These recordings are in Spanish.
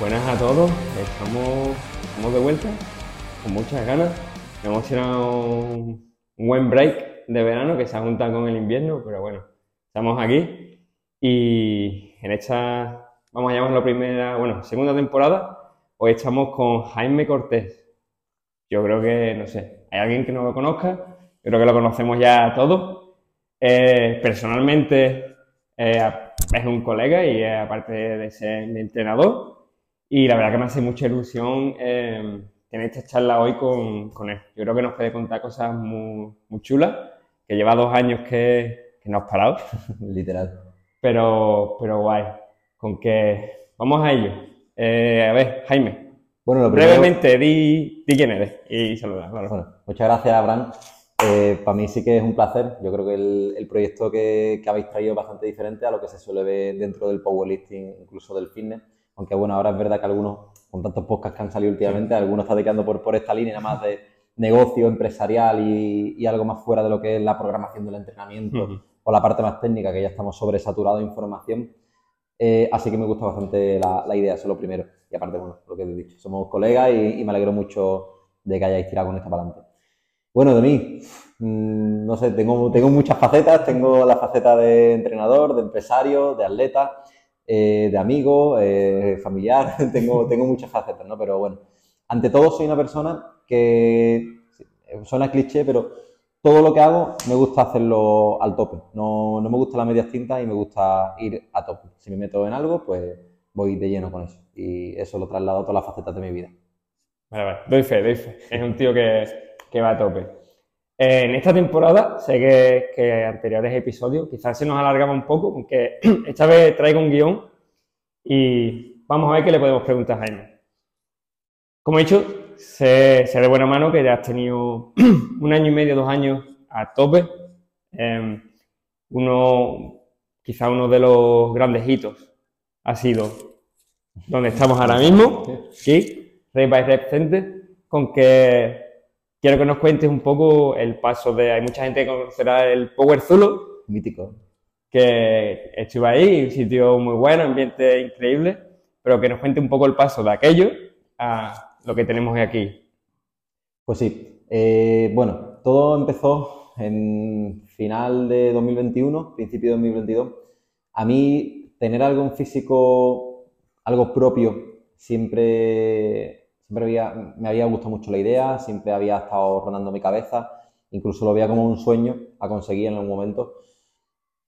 Buenas a todos, estamos, de vuelta con muchas ganas. Hemos tirado un un buen break de verano que se ha juntado con el invierno, pero bueno, estamos aquí y en esta, vamos a llamarlo primera, bueno, segunda temporada, hoy estamos con Jaime Cortés. Yo creo que, no sé, hay alguien que no lo conozca, yo creo que lo conocemos ya todos. Eh, personalmente eh, es un colega y eh, aparte de ser mi entrenador, y la verdad que me hace mucha ilusión eh, tener esta charla hoy con, con, él. Yo creo que nos puede contar cosas muy, muy chulas, que lleva dos años que, que no has parado. Literal. Pero, pero guay. Con que vamos a ello. Eh, a ver, Jaime. Bueno, lo primero, brevemente, di, di quién eres y saluda. Claro. Bueno, muchas gracias, Abraham. Eh, para mí sí que es un placer. Yo creo que el, el proyecto que, que, habéis traído es bastante diferente a lo que se suele ver dentro del powerlifting, incluso del fitness. Aunque bueno, ahora es verdad que algunos, con tantos podcasts que han salido últimamente, algunos están dedicando por, por esta línea más de negocio empresarial y, y, algo más fuera de lo que es la programación del entrenamiento uh -huh. o la parte más técnica, que ya estamos sobresaturados de información. Eh, así que me gusta bastante la, la, idea, eso es lo primero. Y aparte, bueno, lo que he dicho, somos colegas y, y me alegro mucho de que hayáis tirado con esta para adelante. Bueno, de mí, mmm, no sé, tengo, tengo muchas facetas. Tengo la faceta de entrenador, de empresario, de atleta, eh, de amigo, eh, familiar. tengo, tengo muchas facetas, ¿no? Pero bueno, ante todo soy una persona que suena cliché, pero todo lo que hago me gusta hacerlo al tope. No, no me gusta la media tinta y me gusta ir a tope. Si me meto en algo, pues voy de lleno con eso. Y eso lo traslado a todas las facetas de mi vida. Vale, vale. Doy fe, doy fe. Es un tío que, que va a tope. Eh, en esta temporada, sé que, que, anteriores episodios quizás se nos alargaba un poco, aunque esta vez traigo un guion y vamos a ver qué le podemos preguntar a Jaime. Como he dicho, sé, sé de buena mano que ya has tenido un año y medio, dos años a tope. Eh, uno, quizá uno de los grandes hitos ha sido donde estamos ahora mismo, aquí, Rey by Rep Center, con que quiero que nos cuentes un poco el paso de. Hay mucha gente que conocerá el Power Zulu. Mítico. Que estuve ahí, un sitio muy bueno, ambiente increíble, pero que nos cuente un poco el paso de aquello a lo que tenemos aquí. Pues sí. Eh, bueno, todo empezó en final de 2021, principio de 2022. A mí, tener algo físico, algo propio, siempre siempre había, me había gustado mucho la idea, siempre había estado rondando mi cabeza, incluso lo veía como un sueño a conseguir en algún momento.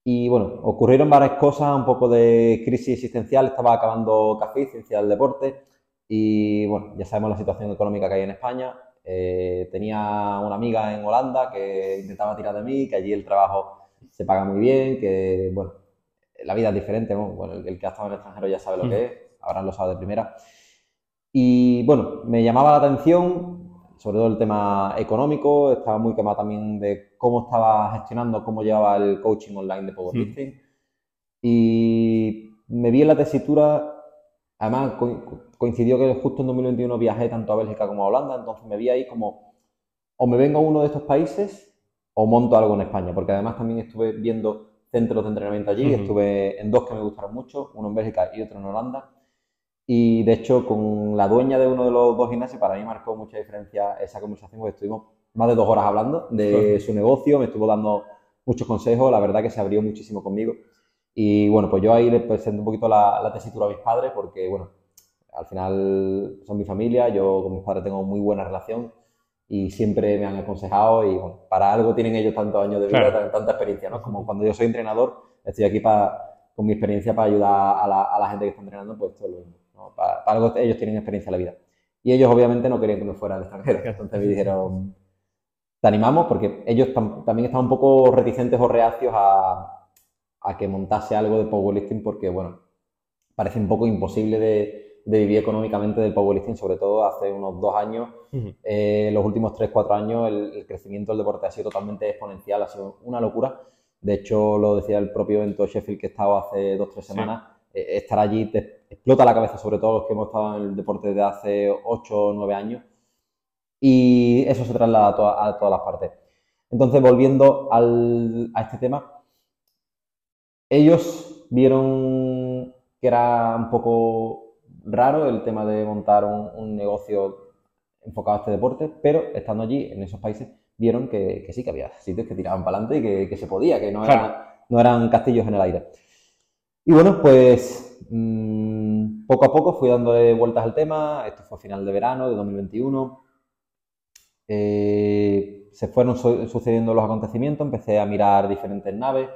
Y bueno, ocurrieron varias cosas, un poco de crisis existencial, estaba acabando Café, Ciencia del Deporte, y bueno, ya sabemos la situación económica que hay en España. Eh, tenía una amiga en Holanda que intentaba tirar de mí, que allí el trabajo se paga muy bien, que bueno, la vida es diferente, ¿no? bueno, el, el, que ha estado en el extranjero ya sabe lo que es, ahora lo sabe de primera. Y bueno, me llamaba la atención, sobre todo el tema económico, estaba muy quemado también de cómo estaba gestionando, cómo llevaba el coaching online de powerlifting. Sí. Y me vi en la tesitura, además coincidió que justo en 2021 viajé tanto a Bélgica como a Holanda, entonces me vi ahí como, o me vengo a uno de estos países o monto algo en España, porque además también estuve viendo centros de entrenamiento allí, uh -huh. estuve en dos que me gustaron mucho, uno en Bélgica y otro en Holanda. Y de hecho, con la dueña de uno de los dos gimnasios, para mí marcó mucha diferencia esa conversación, porque estuvimos más de dos horas hablando de su negocio, me estuvo dando muchos consejos, la verdad que se abrió muchísimo conmigo. Y bueno, pues yo ahí le presenté un poquito la, la tesitura a mis padres, porque bueno, al final son mi familia, yo con mis padres tengo muy buena relación y siempre me han aconsejado y bueno, para algo tienen ellos tantos años de vida, claro. tanta experiencia, ¿no? Como cuando yo soy entrenador, estoy aquí para, con mi experiencia para ayudar a la, a la gente que está entrenando, pues todo lo mismo. ¿No? Para, para, algo ellos tienen experiencia en la vida. Y ellos obviamente no querían que me fuera al extranjero. Entonces me dijeron, te animamos porque ellos tam también estaban un poco reticentes o reacios a, a, que montase algo de powerlifting porque, bueno, parece un poco imposible de, de vivir económicamente del powerlifting, sobre todo hace unos dos años. Uh -huh. eh, los últimos tres, cuatro años el, el, crecimiento del deporte ha sido totalmente exponencial, ha sido una locura. De hecho, lo decía el propio evento Sheffield que estaba hace dos, tres semanas. Sí estar allí te explota la cabeza, sobre todo los que hemos estado en el deporte desde hace 8 o 9 años. Y eso se traslada a, to a todas las partes. Entonces, volviendo al, a este tema, ellos vieron que era un poco raro el tema de montar un, negocio enfocado a este deporte, pero estando allí, en esos países, vieron que, sí, que había sitios que tiraban para adelante y que, se podía, que no, no eran castillos en el aire. Y bueno, pues mm, poco a poco fui dándole vueltas al tema, esto fue a final de verano de 2021. Eh, se fueron sucediendo los acontecimientos, empecé a mirar diferentes naves,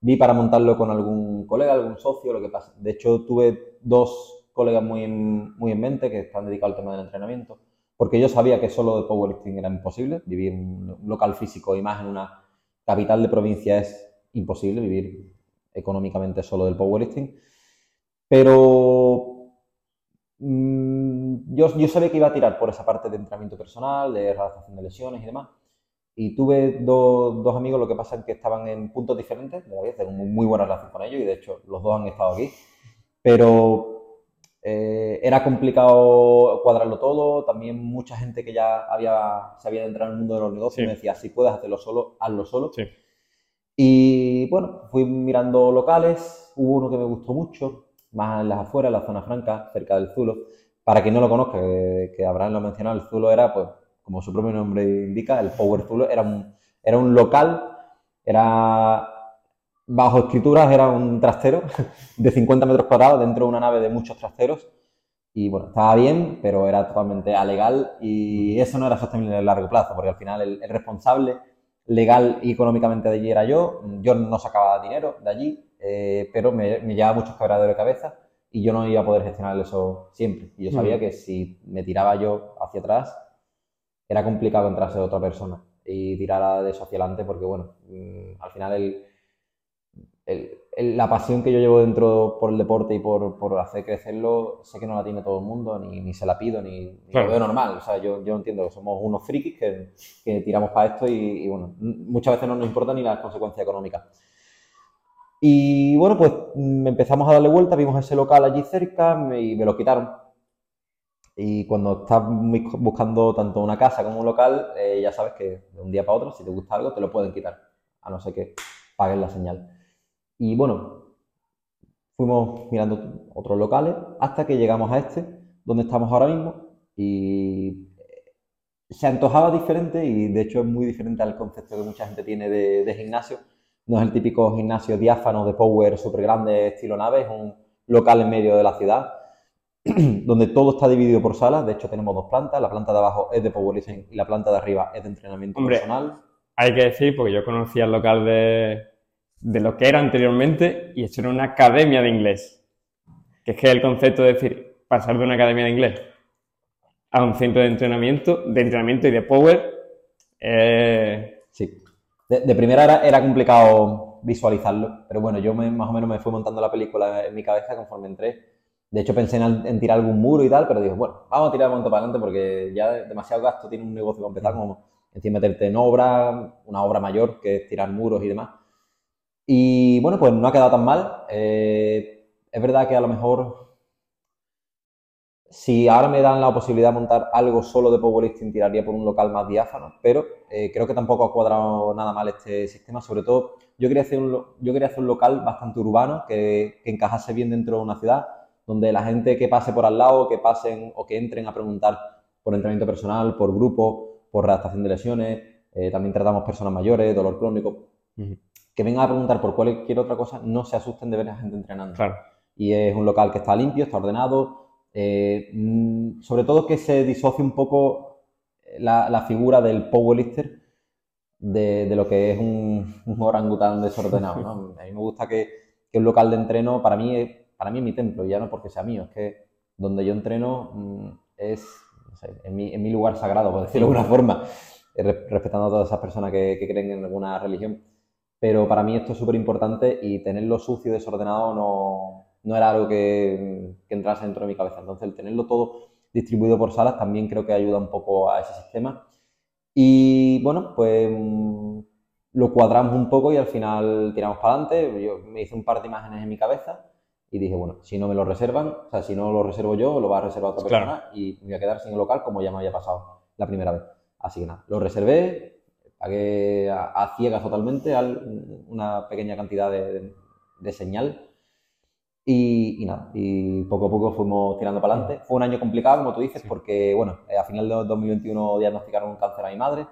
vi para montarlo con algún colega, algún socio, lo que pasa. De hecho, tuve dos colegas muy en, muy en mente que están dedicados al tema del entrenamiento, porque yo sabía que solo de powerlifting era imposible, vivir en un local físico y más en una capital de provincia es imposible, vivir económicamente solo del powerlifting. Pero mm, yo, yo sabía que iba a tirar por esa parte de entrenamiento personal, de redactación de lesiones y demás. Y tuve dos amigos, lo que pasa es que estaban en puntos diferentes de la vida, tengo muy buena relación con ellos y de hecho los dos han estado aquí. Pero eh, era complicado cuadrarlo todo, también mucha gente que ya había, se había entrado en el mundo de los negocios me decía, si puedes hacerlo solo, hazlo solo. Y bueno, fui mirando locales, hubo uno que me gustó mucho, más en las afueras, en la zona franca, cerca del Zulo. Para quien no lo conozca, que, que Abraham lo mencionado, el Zulo era pues como su propio nombre indica, el Power Tool era un, era un local, era bajo escrituras, era un trastero de 50 metros cuadrados dentro de una nave de muchos trasteros. Y bueno, estaba bien, pero era totalmente alegal y eso no era sostenible a largo plazo, porque al final el, responsable legal y económicamente de allí era yo. Yo no sacaba dinero de allí, eh, pero me, me llevaba muchos quebraderos de cabeza y yo no iba a poder gestionar eso siempre. Y yo sabía que si me tiraba yo hacia atrás, era complicado entrarse de otra persona y tirar de eso hacia adelante porque, bueno, mm, al final el, la pasión que yo llevo dentro por el deporte y por, por, hacer crecerlo, sé que no la tiene todo el mundo, ni, ni se la pido, ni, lo veo normal. O sea, yo, yo entiendo que somos unos frikis que, que tiramos para esto y, bueno, muchas veces no nos importa ni las consecuencias económicas. Y bueno, pues mm, empezamos a darle vuelta, vimos ese local allí cerca y me lo quitaron y cuando estás buscando tanto una casa como un local, eh, ya sabes que de un día para otro, si te gusta algo, te lo pueden quitar, a no ser que paguen la señal. Y bueno, fuimos mirando otros locales hasta que llegamos a este, donde estamos ahora mismo, y se antojaba diferente y de hecho es muy diferente al concepto que mucha gente tiene de, de gimnasio. No es el típico gimnasio diáfano de power súper grande estilo nave, es un local en medio de la ciudad donde todo está dividido por salas. De hecho, tenemos dos plantas. La planta de abajo es de powerlifting y la planta de arriba es de entrenamiento personal. Hay que decir, porque yo conocía el local de, de lo que era anteriormente y esto era una academia de inglés. Que es que el concepto de decir, pasar de una academia de inglés a un centro de entrenamiento, de entrenamiento y de power. Eh... Sí. De, primera era, era, complicado visualizarlo, pero bueno, yo más o menos me fui montando la película en mi cabeza conforme entré de hecho, pensé en, tirar algún muro y tal, pero digo, bueno, vamos a tirar el monto para adelante porque ya demasiado gasto tiene un negocio para empezar, como encima meterte en obra, una obra mayor que tirar muros y demás. Y bueno, pues no ha quedado tan mal. Eh, es verdad que a lo mejor, si ahora me dan la posibilidad de montar algo solo de powerlifting, tiraría por un local más diáfano, pero eh, creo que tampoco ha cuadrado nada mal este sistema. Sobre todo, yo quería hacer un, yo quería hacer un local bastante urbano que, encajase bien dentro de una ciudad donde la gente que pase por al lado, que pasen o que entren a preguntar por entrenamiento personal, por grupo, por redactación de lesiones, eh, también tratamos personas mayores, dolor crónico, que vengan a preguntar por cualquier otra cosa, no se asusten de ver a gente entrenando. Claro. Y es un local que está limpio, está ordenado, eh, mm, sobre todo que se disocie un poco la, figura del powerlifter de, de, lo que es un, orangután desordenado. A mí me gusta que, que un local de entreno, para mí es para mí es mi templo, ya no porque sea mío, es que donde yo entreno mm, es, no sé, en, mi, en mi, lugar sagrado, por decirlo de alguna forma, eh, respetando a todas esas personas que, que creen en alguna religión. Pero para mí esto es súper importante y tenerlo sucio y desordenado no, no era algo que, que, entrase dentro de mi cabeza. Entonces, el tenerlo todo distribuido por salas también creo que ayuda un poco a ese sistema. Y bueno, pues mm, lo cuadramos un poco y al final tiramos para adelante. Yo me hice un par de imágenes en mi cabeza y dije, bueno, si no me lo reservan, o sea, si no lo reservo yo, lo va a reservar otra persona y me voy a quedar sin el local como ya me había pasado la primera vez. Así que nada, lo reservé, pagué a, ciegas totalmente una pequeña cantidad de, señal Y, nada, y poco a poco fuimos tirando para adelante. Fue un año complicado, como tú dices, porque, bueno, a final de 2021 diagnosticaron un cáncer a mi madre.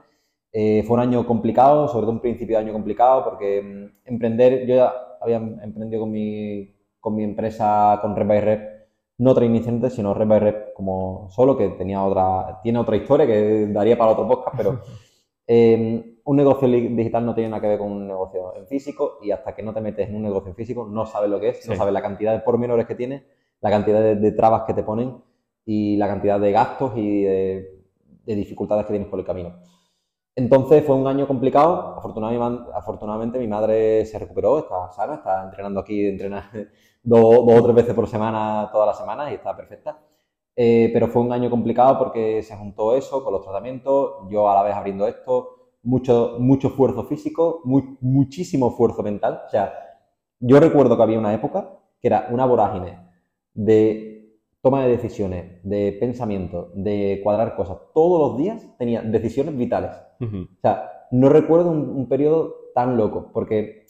Eh, fue un año complicado, sobre todo un principio de año complicado, porque mm, emprender, yo ya había emprendido con mi, con mi empresa, con Red by Rep, no otra iniciante, sino Red by Rep como solo, que tenía otra, tiene otra historia que daría para otro podcast, pero eh, un negocio digital no tiene nada que ver con un negocio en físico y hasta que no te metes en un negocio en físico no sabes lo que es, no sabes la cantidad de pormenores que tiene, la cantidad de, trabas que te ponen y la cantidad de gastos y de, dificultades que tienes por el camino. Entonces fue un año complicado. Afortunadamente, afortunadamente, mi madre se recuperó, está sana, está entrenando aquí, entrena dos, dos o tres veces por semana, todas las semanas y está perfecta. Eh, pero fue un año complicado porque se juntó eso con los tratamientos, yo a la vez abriendo esto, mucho, mucho esfuerzo físico, muchísimo esfuerzo mental. O sea, yo recuerdo que había una época que era una vorágine de toma de decisiones, de pensamiento, de cuadrar cosas. Todos los días tenía decisiones vitales. O sea, no recuerdo un, periodo tan loco, porque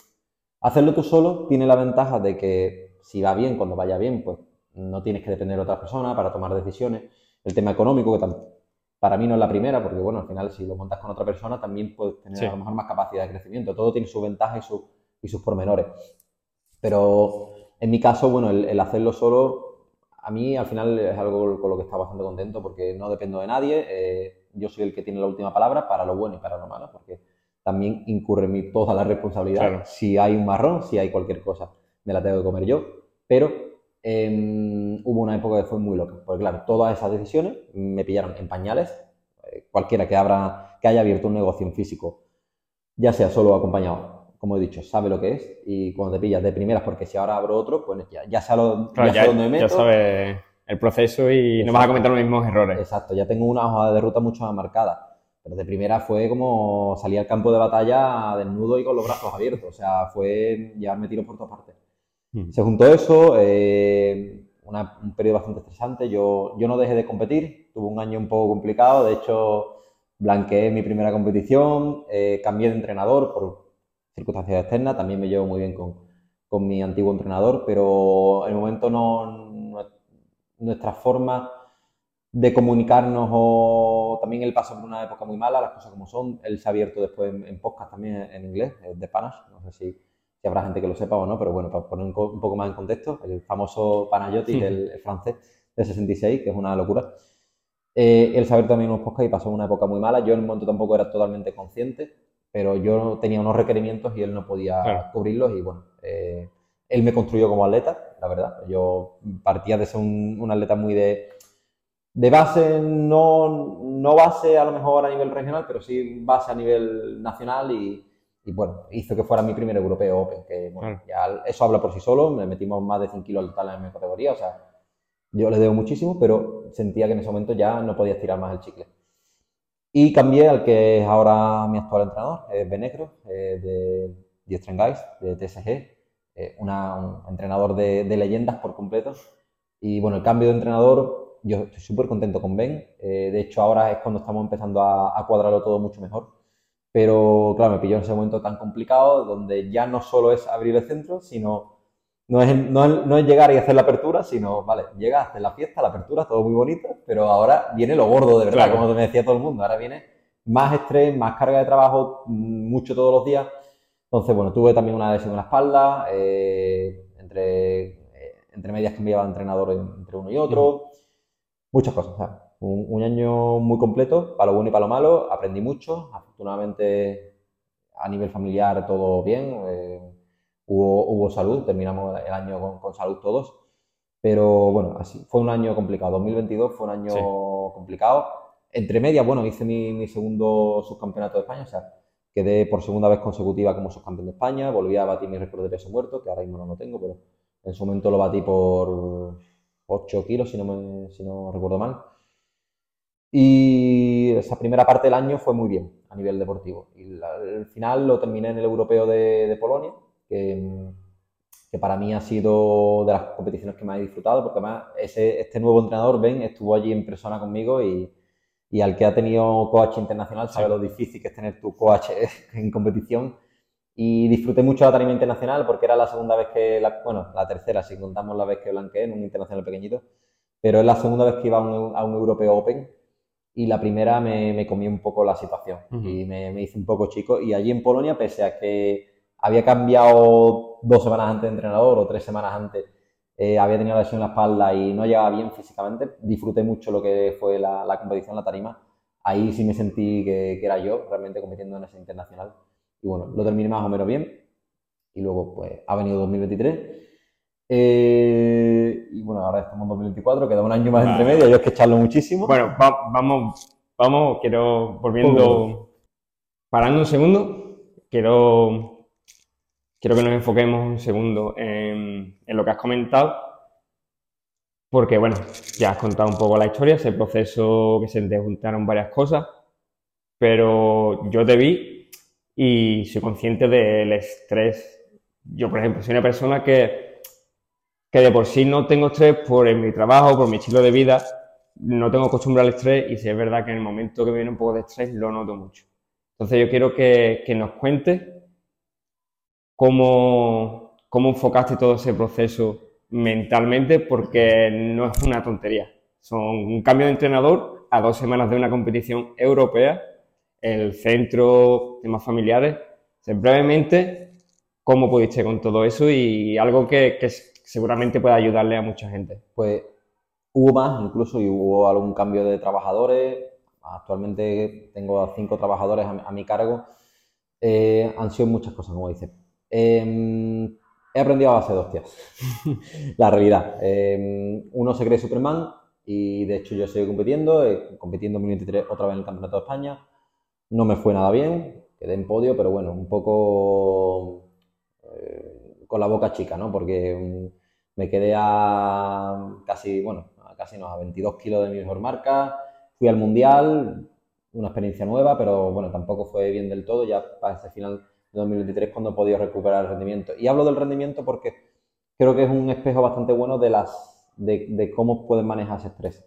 hacerlo tú solo tiene la ventaja de que si va bien, cuando vaya bien, pues no tienes que depender de otra persona para tomar decisiones. El tema económico, que para mí no es la primera, porque bueno, al final si lo montas con otra persona también puedes tener a lo mejor más capacidad de crecimiento. Todo tiene sus ventajas y, sus pormenores. Pero en mi caso, bueno, el, hacerlo solo, a mí al final es algo con lo que estaba bastante contento porque no dependo de nadie. Eh, yo soy el que tiene la última palabra para lo bueno y para lo malo, porque también incurre en mí toda la responsabilidad. Si hay un marrón, si hay cualquier cosa, me la tengo que comer yo. Pero Em, hubo una época que fue muy loca, porque claro, todas esas decisiones me pillaron en pañales. Eh, cualquiera que, abra, que haya abierto un negocio en físico, ya sea solo o acompañado, como he dicho, sabe lo que es y cuando te pillas de primeras, porque si ahora abro otro, pues ya, ya sé, lo, ya, dónde me meto. Ya sabes el proceso y no vas a cometer los mismos errores. Exacto, ya tengo una hoja de ruta mucho más marcada. Pero de primera fue como salir al campo de batalla desnudo y con los brazos abiertos. O sea, fue llevarme tiro por todas partes. Se juntó eso, eh, un periodo bastante estresante. Yo, yo no dejé de competir, tuve un año un poco complicado. De hecho, blanqueé mi primera competición, eh, cambié de entrenador por circunstancias externas. También me llevo muy bien con, con mi antiguo entrenador, pero en el momento no, nuestra forma de comunicarnos o también él pasó por una época muy mala, las cosas como son. Él se ha abierto después en, podcast también en inglés, de Panas, no sé si que habrá gente que lo sepa o no, pero bueno, para poner un, poco más en contexto, el famoso Panayotti, el, francés de 66, que es una locura. Eh, él saber también unos podcasts y pasó una época muy mala. Yo en un momento tampoco era totalmente consciente, pero yo tenía unos requerimientos y él no podía cubrirlos y bueno, eh, él me construyó como atleta, la verdad. Yo partía de ser un, un atleta muy de, de base, no, no base a lo mejor a nivel regional, pero sí base a nivel nacional y, y bueno, hizo que fuera mi primer europeo Open, que bueno, ya eso habla por sí solo, me metimos más de 100 kilos al total en mi categoría, o sea, yo le debo muchísimo, pero sentía que en ese momento ya no podía estirar más el chicle. Y cambié al que es ahora mi actual entrenador, es Benecro, eh, de The Strength Guys, de TSG, eh, una, un entrenador de, de, leyendas por completo. Y bueno, el cambio de entrenador, yo estoy súper contento con Ben, eh, de hecho ahora es cuando estamos empezando a, a cuadrarlo todo mucho mejor pero claro, me pilló en ese momento tan complicado donde ya no solo es abrir el centro, sino no es, no es, llegar y hacer la apertura, sino, vale, llega, hacer la fiesta, la apertura, todo muy bonito, pero ahora viene lo gordo de verdad, como me decía todo el mundo. Ahora viene más estrés, más carga de trabajo, mm, mucho todos los días. Entonces, bueno, tuve también una lesión en la espalda, eh, entre, eh, entre medias cambiaba de entrenador entre uno y otro, muchas cosas un, año muy completo, para lo bueno y para lo malo, aprendí mucho, afortunadamente a nivel familiar todo bien, eh, hubo, hubo, salud, terminamos el año con, salud todos, pero bueno, así fue un año complicado, 2022 fue un año complicado, entre medias, bueno, hice mi, segundo subcampeonato de España, o sea, quedé por segunda vez consecutiva como subcampeón de España, volví a batir mi récord de peso muerto, que ahora mismo no lo tengo, pero en su momento lo batí por 8 kilos, si no, me, si no recuerdo mal. Y esa primera parte del año fue muy bien a nivel deportivo. Y al final lo terminé en el Europeo de, Polonia, que, que, para mí ha sido de las competiciones que más he disfrutado, porque además ese, este nuevo entrenador, Ben, estuvo allí en persona conmigo y, y al que ha tenido coach internacional sabe lo difícil que es tener tu coach en competición. Y disfruté mucho la tarima internacional porque era la segunda vez que, la, bueno, la tercera, si contamos la vez que blanqueé en un internacional pequeñito, pero es la segunda vez que iba a un, a un Europeo Open y la primera me, me comí un poco la situación y me, me hice un poco chico. Y allí en Polonia, pese a que había cambiado dos semanas antes de entrenador o tres semanas antes, eh, había tenido lesión en la espalda y no llegaba bien físicamente, disfruté mucho lo que fue la, la competición, la tarima. Ahí sí me sentí que, que era yo realmente compitiendo en ese internacional. Y bueno, lo terminé más o menos bien. Y luego, pues, ha venido 2023. Eh, y bueno, ahora estamos en 2024, queda un año más entre medio, yo es que echarlo muchísimo. Bueno, va- vamos, vamos, quiero, volviendo, parando un segundo, quiero, quiero que nos enfoquemos un segundo en, en lo que has comentado, porque bueno, ya has contado un poco la historia, ese proceso que se te juntaron varias cosas, pero yo te vi y soy consciente del estrés. Yo, por ejemplo, soy una persona que, que de por sí no tengo estrés por mi trabajo, por mi estilo de vida, no tengo costumbre al estrés y sí es verdad que en el momento que viene un poco de estrés lo noto mucho. Entonces yo quiero que, que nos cuentes cómo, cómo enfocaste todo ese proceso mentalmente, porque no es una tontería. Son un cambio de entrenador a dos semanas de una competición europea, el centro, temas familiares. Brevemente, ¿cómo pudiste con todo eso? Y algo que, que seguramente puede ayudarle a mucha gente. Pues hubo más incluso y hubo algún cambio de trabajadores. Actualmente tengo a cinco trabajadores a, a mi cargo. Eh, han sido muchas cosas, como dices. Eh, he aprendido a base de hostias. La realidad. Eh, uno se cree Superman y de hecho yo sigo compitiendo, eh, compitiendo en 2023 otra vez en el Campeonato de España. No me fue nada bien, quedé en podio, pero bueno, un poco eh, con la boca chica, ¿no? Porque mm, me quedé a casi, bueno, a casi no, a 22 kilos de mi mejor marca. Fui al Mundial, una experiencia nueva, pero bueno, tampoco fue bien del todo. Ya para ese final de 2023 cuando he podido recuperar el rendimiento. Y hablo del rendimiento porque creo que es un espejo bastante bueno de, las, de, de cómo puedes manejar ese estrés.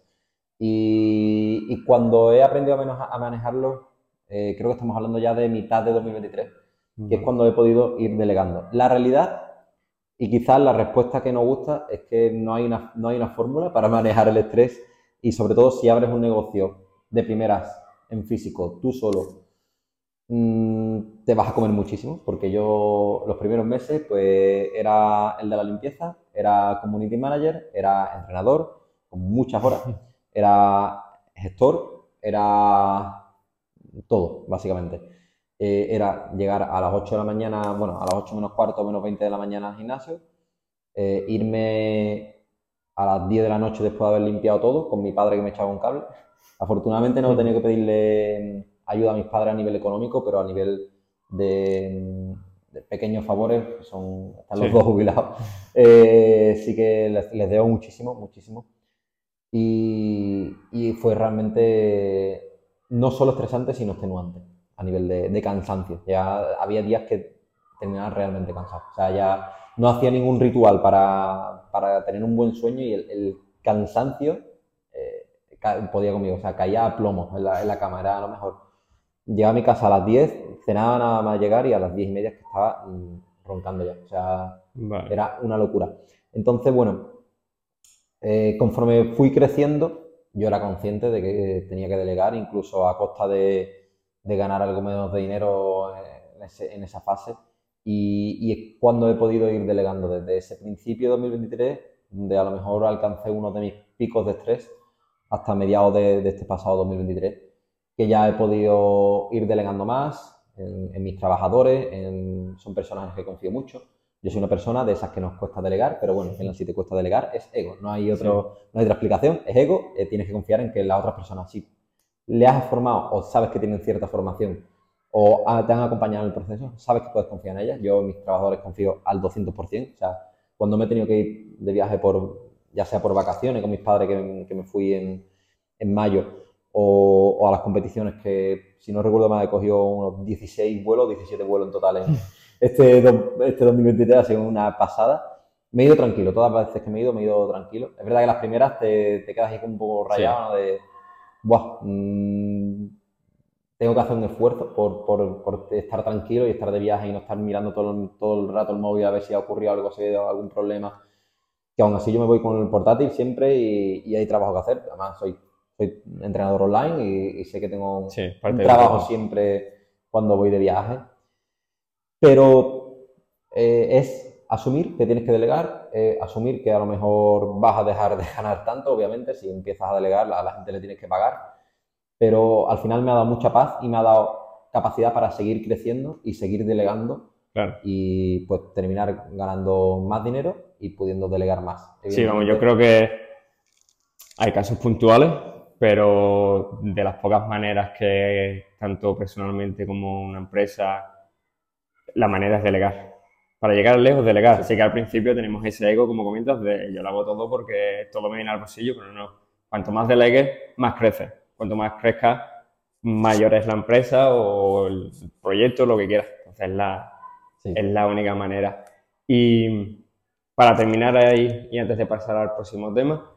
Y, y cuando he aprendido a, menos- a manejarlo, eh, creo que estamos hablando ya de mitad de 2023 que es cuando he podido ir delegando. La realidad, y quizás la respuesta que nos gusta, es que no hay una, no hay una fórmula para manejar el estrés y sobre todo si abres un negocio de primeras en físico, tú solo, mm, te vas a comer muchísimo, porque yo los primeros meses pues era el de la limpieza, era community manager, era entrenador, con muchas horas, era gestor, era todo, básicamente eh, era llegar a las 8 de la mañana, bueno, a las 8 menos cuarto, menos 20 de la mañana al gimnasio, eh, irme a las 10 de la noche después de haber limpiado todo, con mi padre que me echaba un cable. Afortunadamente no he tenido que pedirle ayuda a mis padres a nivel económico, pero a nivel de, de pequeños favores, son, están los Sí. dos jubilados, eh, sí que les, les debo muchísimo, muchísimo. Y, y fue realmente no solo estresante, sino extenuante a nivel de, de cansancio. Ya había días que terminaba realmente cansado. O sea, ya no hacía ningún ritual para, para tener un buen sueño y el, el cansancio eh, podía conmigo. O sea, caía a plomo en la, en la cama. Era a lo mejor. Llegaba a mi casa a las 10, cenaba nada más llegar y a las 10 y media que estaba mm, roncando ya. O sea, Vale. era una locura. Entonces, bueno, eh, conforme fui creciendo, yo era consciente de que tenía que delegar, incluso a costa de, de ganar algo menos de dinero en, ese- en esa fase. Y, y es cuando he podido ir delegando desde ese principio de 2023, donde a lo mejor alcancé uno de mis picos de estrés, hasta mediados de, de este pasado 2023, que ya he podido ir delegando más en, en mis trabajadores, en- son personas en las que confío mucho. Yo soy una persona de esas que nos cuesta delegar, pero bueno, al final si te cuesta delegar es ego, no hay, otro, no hay otra explicación, es ego, eh, tienes que confiar en que las otras personas sí le has formado o sabes que tienen cierta formación o te han acompañado en el proceso, sabes que puedes confiar en ellas. Yo en mis trabajadores confío al 200%. O sea, cuando me he tenido que ir de viaje por, ya sea por vacaciones con mis padres, que, que me fui en, en mayo, o, o a las competiciones que, si no recuerdo mal, he cogido unos 16 vuelos, 17 vuelos en total. En este, este 2023 ha sido una pasada. Me he ido tranquilo, todas las veces que me he ido, me he ido tranquilo. Es verdad que las primeras te, te quedas ahí como un poco rayado, ¿no? De, buah, mm, tengo que hacer un esfuerzo por, por, por, estar tranquilo y estar de viaje y no estar mirando todo, todo el rato el móvil a ver si ha ocurrido algo, si ha habido algún problema. Que aún así yo me voy con el portátil siempre y, y hay trabajo que hacer. Además, soy, soy entrenador online y, sé que tengo un, trabajo siempre cuando voy de viaje. Pero eh, es asumir que tienes que delegar, eh, asumir que a lo mejor vas a dejar de ganar tanto, obviamente, si empiezas a delegar, a la gente le tienes que pagar pero al final me ha dado mucha paz y me ha dado capacidad para seguir creciendo y seguir delegando y pues terminar ganando más dinero y pudiendo delegar más. Sí, vamos, yo creo que hay casos puntuales, pero de las pocas maneras que tanto personalmente como una empresa, la manera es delegar. Para llegar lejos, delegar. Así que al principio tenemos ese ego, como comentas, de yo lo hago todo porque todo me viene al bolsillo, pero no. Cuanto más delegues, más creces cuanto más crezca, mayor es la empresa o el proyecto, lo que quieras. Entonces es la, es la única manera. Y para terminar ahí y antes de pasar al próximo tema,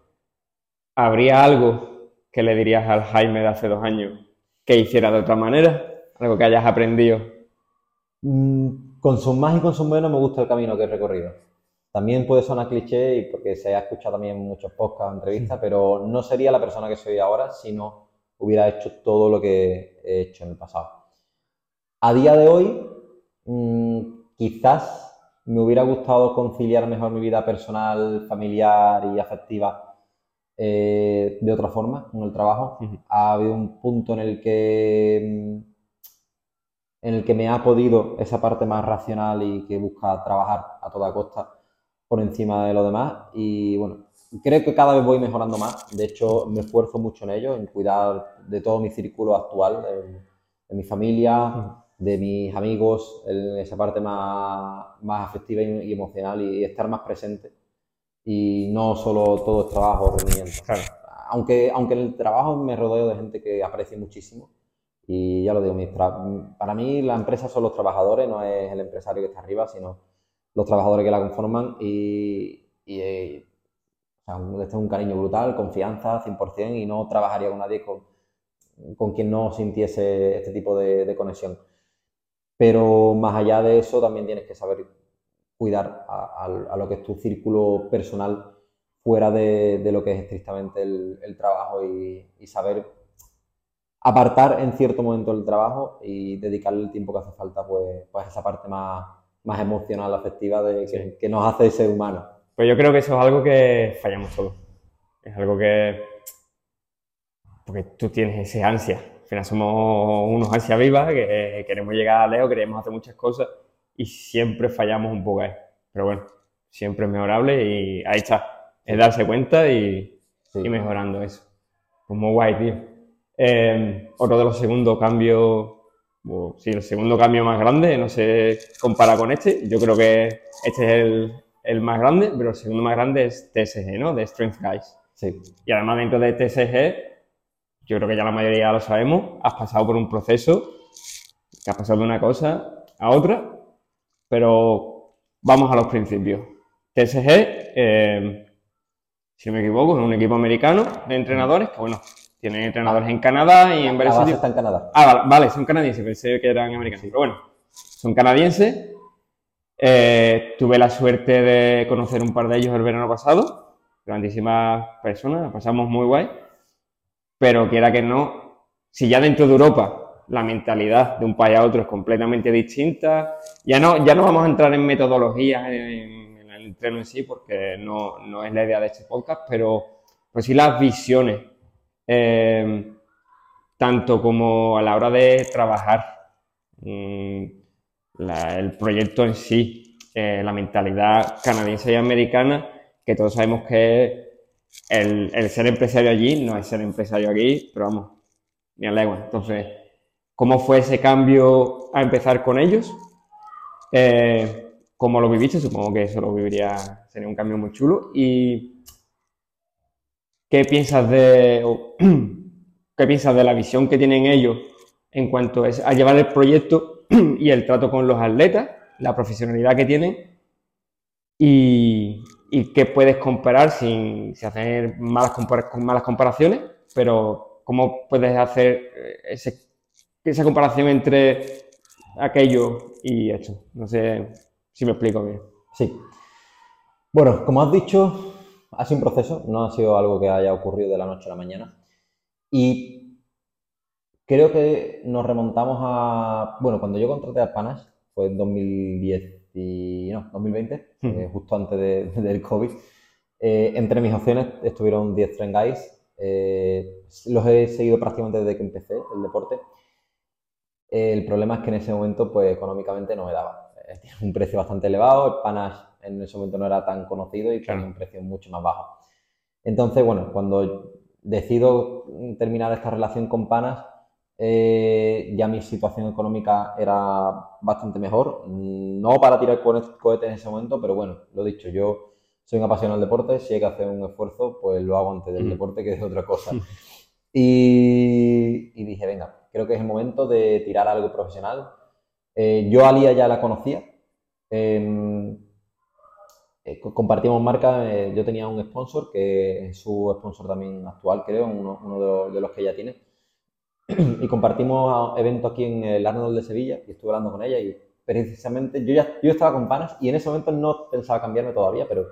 ¿habría algo que le dirías al Jaime de hace dos años que hiciera de otra manera? Algo que hayas aprendido. Mm, con sus más y con sus menos me gusta el camino que he recorrido. También puede sonar cliché y porque se ha escuchado también muchos podcasts, entrevistas, pero no sería la persona que soy ahora sino hubiera hecho todo lo que he hecho en el pasado. A día de hoy, mm, quizás me hubiera gustado conciliar mejor mi vida personal, familiar y afectiva eh, de otra forma con el trabajo. Ha habido un punto en el que mm, en el que me ha podido esa parte más racional y que busca trabajar a toda costa por encima de lo demás. Y bueno, creo que cada vez voy mejorando más. De hecho, me esfuerzo mucho en ello, en cuidar de todo mi círculo actual, de, mi familia, de mis amigos, en esa parte más, más afectiva y, emocional y, estar más presente. Y no solo todo es trabajo, rendimiento. Aunque, aunque en el trabajo me rodeo de gente que aprecio muchísimo. Y ya lo digo, para mí la empresa son los trabajadores, no es el empresario que está arriba, sino los trabajadores que la conforman. Y, y eh, o sea, un cariño brutal, confianza 100% y no trabajaría con nadie con, con quien no sintiese este tipo de, conexión. Pero más allá de eso, también tienes que saber cuidar a, lo que es tu círculo personal fuera de, lo que es estrictamente el, trabajo y, saber apartar en cierto momento el trabajo y dedicarle el tiempo que hace falta pues, pues esa parte más, más emocional, afectiva de que, que nos hace ser humano. Pues yo creo que eso es algo que fallamos todos. Es algo que. Porque tú tienes ese ansia. Al final somos unos ansia vivas que queremos llegar a lejos, queremos hacer muchas cosas y siempre fallamos un poco ahí. Pero bueno, siempre es mejorable y ahí está. Es darse cuenta y, mejorando eso. Pues muy guay, tío. Eh, otro de los segundos cambios, sí, el segundo cambio más grande, no se compara con este. Yo creo que este es el, el más grande, pero el segundo más grande es TSG, ¿no? De Strength Guys. Sí. Y además dentro de TSG, yo creo que ya la mayoría lo sabemos, has pasado por un proceso, que has pasado de una cosa a otra, pero vamos a los principios. TSG, eh, si no me equivoco, es un equipo americano de entrenadores que, bueno, tienen entrenadores en Canadá y en varios sitios. está en Canadá. Ah, vale, son canadienses, pensé que eran americanos. Pero bueno, son canadienses eh, tuve la suerte de conocer un par de ellos el verano pasado, grandísimas personas, pasamos muy guay, pero quiera que no, si ya dentro de Europa la mentalidad de un país a otro es completamente distinta, ya no, ya no vamos a entrar en metodologías en, el entreno en sí, porque no, no, es la idea de este podcast, pero pues sí las visiones, eh, tanto como a la hora de trabajar. Mm, el proyecto en sí, eh, la mentalidad canadiense y americana, que todos sabemos que el, ser empresario allí no es ser empresario aquí, pero vamos, ni a. Entonces, ¿cómo fue ese cambio a empezar con ellos? Eh, ¿Cómo lo viviste? Supongo que eso lo viviría, sería un cambio muy chulo. ¿Y qué piensas de, qué piensas de la visión que tienen ellos en cuanto a llevar el proyecto y el trato con los atletas, la profesionalidad que tienen y, qué puedes comparar sin, hacer malas, comparaciones, pero cómo puedes hacer eh, esa comparación entre aquello y esto. No sé si me explico bien. Sí. Bueno, como has dicho, ha sido un proceso, no ha sido algo que haya ocurrido de la noche a la mañana. Y creo que nos remontamos a, bueno, cuando yo contraté a Panache, fue en 2010 y, no, 2020, eh, justo antes del COVID. Eh, entre mis opciones estuvieron 10 Trend Guys. Eh, los he seguido prácticamente desde que empecé el deporte. el problema es que en ese momento, pues económicamente no me daba. Tiene un precio bastante elevado. El Panache en ese momento no era tan conocido y tenía un precio mucho más bajo. Entonces, bueno, cuando decido terminar esta relación con Panas, eh, ya mi situación económica era bastante mejor. No para tirar cohetes en ese momento, pero bueno, lo dicho, yo soy un apasionado del deporte, si hay que hacer un esfuerzo, pues lo hago antes del mm. deporte que es otra cosa. y, dije, venga, creo que es el momento de tirar algo profesional. Eh, yo a Lía ya la conocía. Em, eh, compartíamos marca, eh, yo tenía un sponsor, que es su sponsor también actual, creo, uno, de, los que ella tiene. y compartimos evento aquí en el Arnold de Sevilla y estuve hablando con ella y precisamente yo ya yo estaba con panas y en ese momento no pensaba cambiarme todavía, pero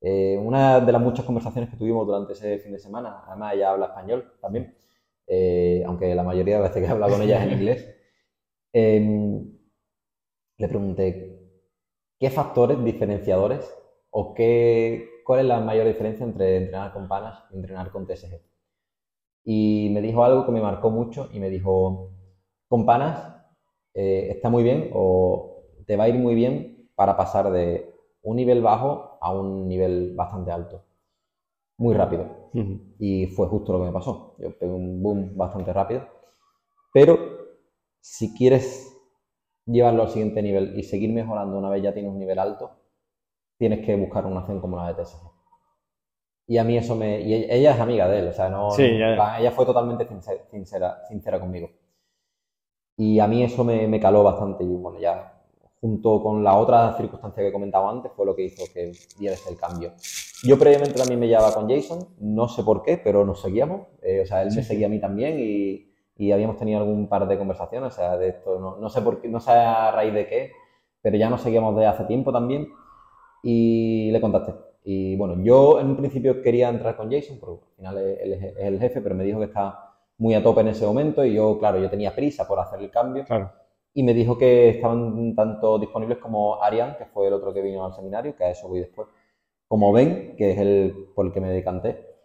eh, una de las muchas conversaciones que tuvimos durante ese fin de semana, además ella habla español también, aunque la mayoría de veces que he con ella es en inglés, em, le pregunté, ¿qué factores diferenciadores o qué, cuál es la mayor diferencia entre entrenar con panas y entrenar con TSG? Y me dijo algo que me marcó mucho y me dijo, con panas eh, está muy bien o te va a ir muy bien para pasar de un nivel bajo a un nivel bastante alto. Muy rápido. Y fue justo lo que me pasó. Yo pegué un boom bastante rápido. Pero si quieres llevarlo al siguiente nivel y seguir mejorando una vez ya tienes un nivel alto, tienes que buscar una acción como la de TSG. Y a mí eso me... Y ella es amiga de él, o sea, no... ella fue totalmente sincera, sincera conmigo. Y a mí eso me, me, caló bastante y bueno, ya junto con la otra circunstancia que he comentado antes fue lo que hizo que diera el cambio. Yo previamente también me llevaba con Jason, no sé por qué, pero nos seguíamos. Eh, o sea, él me seguía a mí también y, y habíamos tenido algún par de conversaciones, o sea, de esto, no, no, sé por qué, no sé a raíz de qué, pero ya nos seguíamos de hace tiempo también y le contacté. Y bueno, yo en un principio quería entrar con Jason, porque al final él es el jefe, pero me dijo que está muy a tope en ese momento y yo, claro, yo tenía prisa por hacer el cambio. Claro. Y me dijo que estaban tanto disponibles como Arian, que fue el otro que vino al seminario, que a eso voy después, como Ben, que es el por el que me decanté.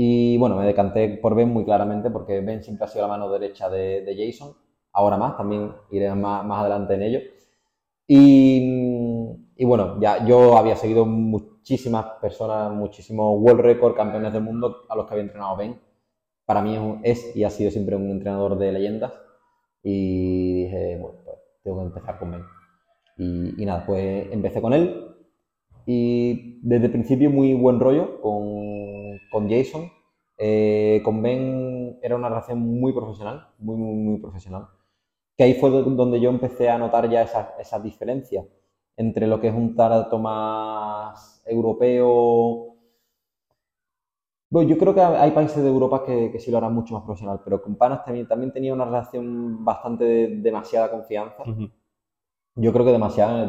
Y bueno, me decanté por Ben muy claramente porque Ben siempre ha sido la mano derecha de, Jason. Ahora más, también iré más, más adelante en ello. Y, y, bueno, ya yo había seguido muchísimas personas, muchísimos world record campeones del mundo a los que había entrenado Ben. Para mí es, y ha sido siempre un entrenador de leyendas. Y dije, bueno, pues tengo que empezar con Ben. Y, y nada, pues empecé con él. Y desde el principio muy buen rollo con con Jason. Eh, con Ben era una relación muy profesional, muy, muy, muy profesional. Que ahí fue donde yo empecé a notar ya esas esa diferencias entre lo que es un trato más europeo. Bueno, yo creo que hay países de Europa que, que sí lo harán mucho más profesional, pero con Panas también, también tenía una relación bastante de, demasiada confianza. Yo creo que demasiada,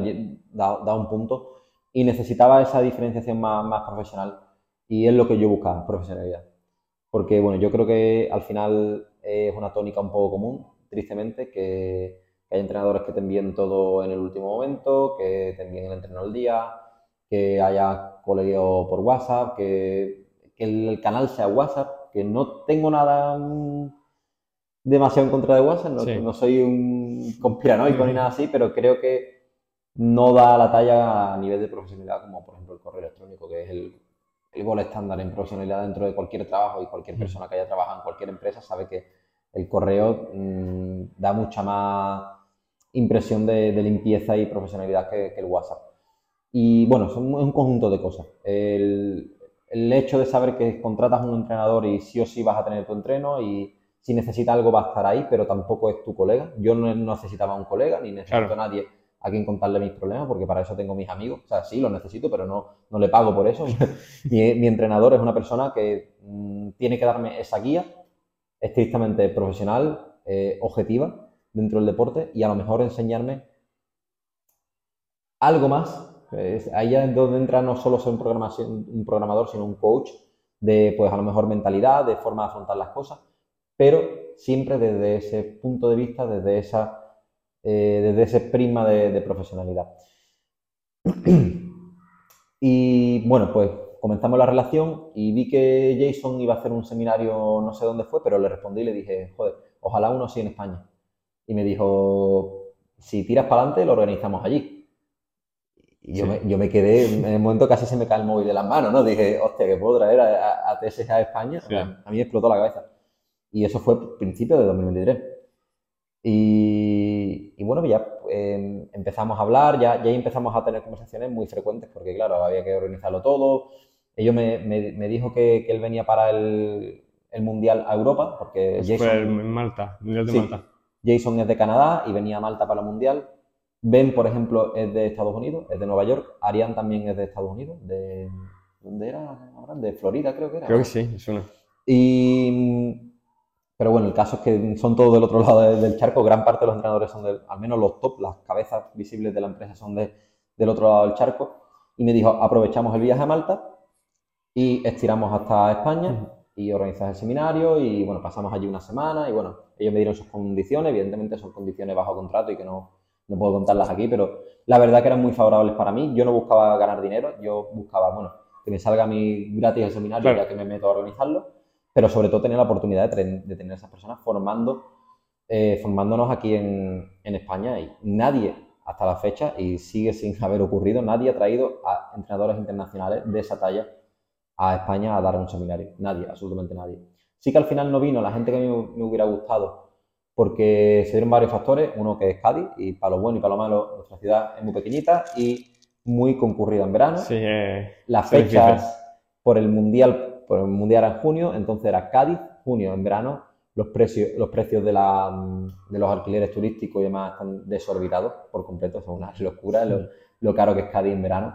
da, da, un punto, y necesitaba esa diferenciación más, más profesional y es lo que yo buscaba, profesionalidad. Porque, bueno, yo creo que al final es una tónica un poco común, tristemente, que, hay entrenadores que te envíen todo en el último momento, que te envíen el entreno al día, que haya colegio por WhatsApp, que, el, canal sea WhatsApp, que no tengo nada mm, demasiado en contra de WhatsApp, no, no soy un conspiranoico ni nada así, pero creo que no da la talla a nivel de profesionalidad como por ejemplo el correo electrónico, que es el, el gol estándar en profesionalidad dentro de cualquier trabajo y cualquier persona que haya trabajado en cualquier empresa sabe que el correo mm, da mucha más impresión de, limpieza y profesionalidad que, el WhatsApp. Y bueno, son un conjunto de cosas. El, hecho de saber que contratas a un entrenador y sí o sí vas a tener tu entreno y si necesita algo va a estar ahí, pero tampoco es tu colega. Yo no necesitaba un colega ni necesito a nadie a quien contarle mis problemas, porque para eso tengo mis amigos. O sea, sí, los necesito, pero no, no le pago por eso. mi, entrenador es una persona que mm, tiene que darme esa guía estrictamente profesional, eh, objetiva dentro del deporte y a lo mejor enseñarme algo más. ahí es donde entra no solo ser un, un programador, sino un coach de, pues a lo mejor mentalidad, de forma de afrontar las cosas, pero siempre desde ese punto de vista, desde, esa, eh, desde ese prisma de profesionalidad. y bueno, pues comenzamos la relación y vi que Jason iba a hacer un seminario, no sé dónde fue, pero le respondí y le dije, joder, ojalá uno sí en España. Y me dijo, si tiras para adelante, lo organizamos allí. Y yo, me, yo, me, quedé, en el momento casi se me cae el móvil de las manos, ¿no? Dije, hostia, que puedo traer a, a, TSG a España. A mí me explotó la cabeza. Y eso fue principio de 2023. Y, y bueno, ya em, empezamos a hablar, ya, ya empezamos a tener conversaciones muy frecuentes, porque claro, había que organizarlo todo, ellos me, me, dijo que, que, él venía para el, el, Mundial a Europa, porque Jason... Fue en Malta, Mundial de Malta. Jason es de Canadá y venía a Malta para el Mundial. Ben, por ejemplo, es de Estados Unidos, es de Nueva York. Arián también es de Estados Unidos, de... ¿Dónde era? De Florida, creo que era. Creo que sí, es una. Y... Pero bueno, el caso es que son todos del otro lado del charco. Gran parte de los entrenadores son del, al menos los top, las cabezas visibles de la empresa son de, del otro lado del charco. Y me dijo, aprovechamos el viaje a Malta y estiramos hasta España y organizas el seminario y bueno, pasamos allí una semana y bueno, ellos me dieron sus condiciones, evidentemente son condiciones bajo contrato y que no, no puedo contarlas aquí, pero la verdad que eran muy favorables para mí. Yo no buscaba ganar dinero, yo buscaba, bueno, que me salga mí gratis el seminario ya que me meto a organizarlo, pero sobre todo tener la oportunidad de, de tener a esas personas formando, eh, formándonos aquí en, en España y nadie hasta la fecha, y sigue sin haber ocurrido, nadie ha traído a entrenadores internacionales de esa talla a España a dar un seminario. Nadie, absolutamente nadie. Sí que al final no vino la gente que a mí me hubiera gustado porque se dieron varios factores. Uno que es Cádiz y para lo bueno y para lo malo nuestra ciudad es muy pequeñita y muy concurrida en verano. Sí, eh, Las fechas por el mundial, por el mundial en junio, entonces era Cádiz, junio en verano. Los precios, los precios de, la, de los alquileres turísticos y demás están desorbitados por completo, son una locura lo, lo caro que es Cádiz en verano.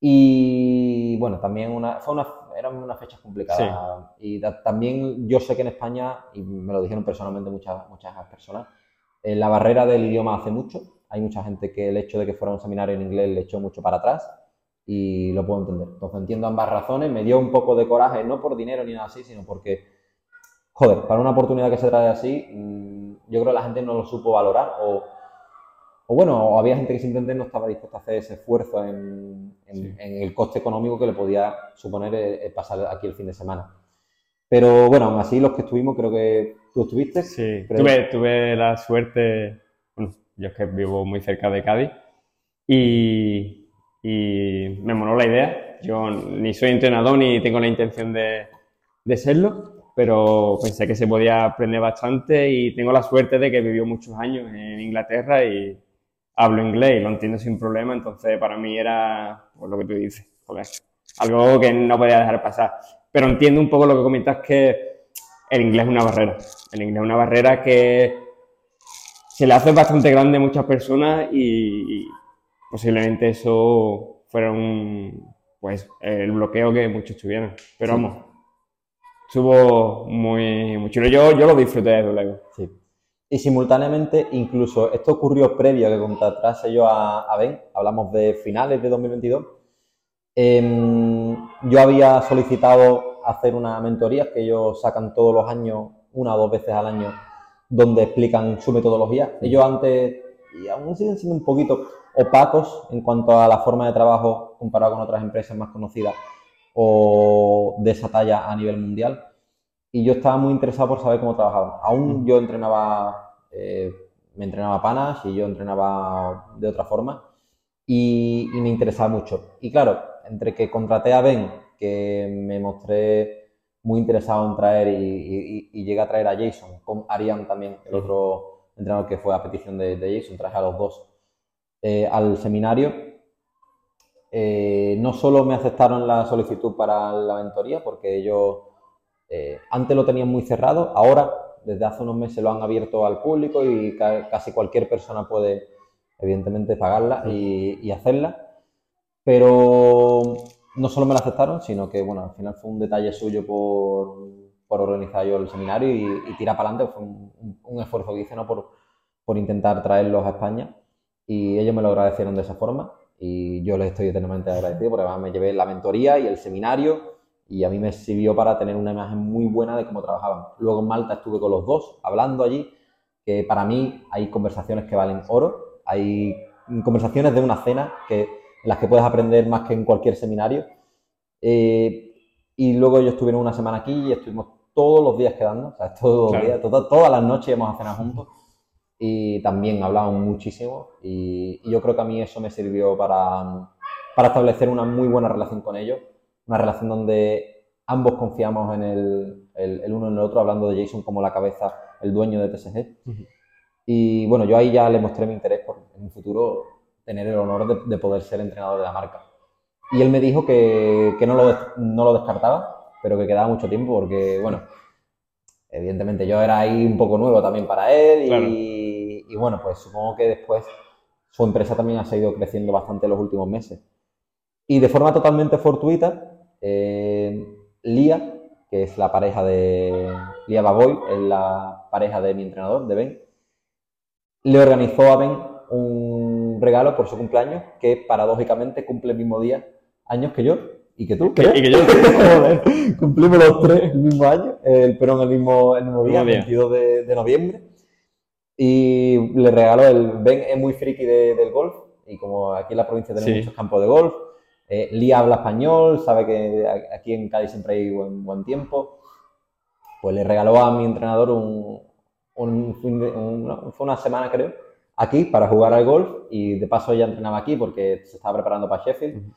Y bueno, también una, fue una, eran unas fechas complicadas. Y también yo sé que en España, y me lo dijeron personalmente muchas, muchas personas, eh, la barrera del idioma hace mucho. Hay mucha gente que el hecho de que fuera un seminario en inglés le echó mucho para atrás y lo puedo entender. Entonces entiendo ambas razones. Me dio un poco de coraje, no por dinero ni nada así, sino porque, joder, para una oportunidad que se trae así, mm, yo creo que la gente no lo supo valorar o o bueno, o había gente que simplemente no estaba dispuesta a hacer ese esfuerzo en, el coste económico que le podía suponer el, pasar aquí el fin de semana. Pero bueno, aún así los que estuvimos, creo que tú estuviste. Sí, tuve, tuve, la suerte, bueno, yo es que vivo muy cerca de Cádiz y, y me moló la idea. Yo ni soy entrenador ni tengo la intención de, de serlo, pero pensé que se podía aprender bastante y tengo la suerte de que vivió muchos años en Inglaterra y, hablo inglés y lo entiendo sin problema, entonces para mí era pues, lo que tú dices, algo que no podía dejar pasar. Pero entiendo un poco lo que comentas que el inglés es una barrera. El inglés es una barrera que se le hace bastante grande a muchas personas y, posiblemente eso fuera un, pues, el bloqueo que muchos tuvieran. Pero vamos, estuvo muy, muy chulo. Yo, yo lo disfruté desde luego. Sí. Y simultáneamente, incluso esto ocurrió previo a que contratase yo a, Ben, hablamos de finales de 2022, em, yo había solicitado hacer una mentoría que ellos sacan todos los años, una o dos veces al año, donde explican su metodología. Ellos antes, y aún siguen siendo un poquito opacos en cuanto a la forma de trabajo comparado con otras empresas más conocidas o de esa talla a nivel mundial y yo estaba muy interesado por saber cómo trabajaban. Aún yo entrenaba, eh, me entrenaba panas y yo entrenaba de otra forma y, me interesaba mucho. Y claro, entre que contraté a Ben, que me mostré muy interesado en traer y, llegué a traer a Jason, con Ariane también, el otro entrenador que fue a petición de, Jason, traje a los dos eh, al seminario. Eh, no solo me aceptaron la solicitud para la mentoría, porque ellos eh, antes lo tenían muy cerrado, ahora desde hace unos meses lo han abierto al público y casi cualquier persona puede, evidentemente, pagarla y, hacerla. Pero no solo me la aceptaron, sino que, bueno, al final fue un detalle suyo por, por organizar yo el seminario y, tirar para adelante. Fue un, un esfuerzo que hice ¿no? por, por intentar traerlos a España y ellos me lo agradecieron de esa forma y yo les estoy eternamente agradecido porque además me llevé la mentoría y el seminario y a mí me sirvió para tener una imagen muy buena de cómo trabajaban. Luego en Malta estuve con los dos hablando allí, que para mí hay conversaciones que valen oro, hay conversaciones de una cena que, en las que puedes aprender más que en cualquier seminario. Eh, y luego ellos estuvieron una semana aquí y estuvimos todos los días quedando, o sea, todos los días, todas las noches íbamos a cenar juntos y también hablábamos muchísimo y, y, yo creo que a mí eso me sirvió para, para establecer una muy buena relación con ellos, una relación donde ambos confiamos en el, el, el, uno en el otro, hablando de Jason como la cabeza, el dueño de TSG. Uh -huh. Y bueno, yo ahí ya le mostré mi interés por en un futuro tener el honor de, de poder ser entrenador de la marca. Y él me dijo que, que no, lo, no lo descartaba, pero que quedaba mucho tiempo porque, bueno, evidentemente yo era ahí un poco nuevo también para él claro. Y, bueno, pues supongo que después su empresa también ha seguido creciendo bastante en los últimos meses. Y de forma totalmente fortuita, eh, Lía, que es la pareja de Lía Bagoy, es la pareja de mi entrenador, de Ben, le organizó a Ben un regalo por su cumpleaños que paradójicamente cumple el mismo día, años que yo, y que tú. ¿Qué? Y que yo. Cumplimos los tres el mismo año, el Perón el mismo, el mismo día, el 22 de, de, noviembre. Y le regaló el. Ben es muy friki de, del golf, y como aquí en la provincia tenemos sí. muchos campos de golf, eh, Lía habla español, sabe que aquí en Cádiz siempre hay buen, buen tiempo. Pues le regaló a mi entrenador un, un fin de, un, fue una semana creo, aquí para jugar al golf y de paso ella entrenaba aquí porque se estaba preparando para Sheffield. Uh -huh.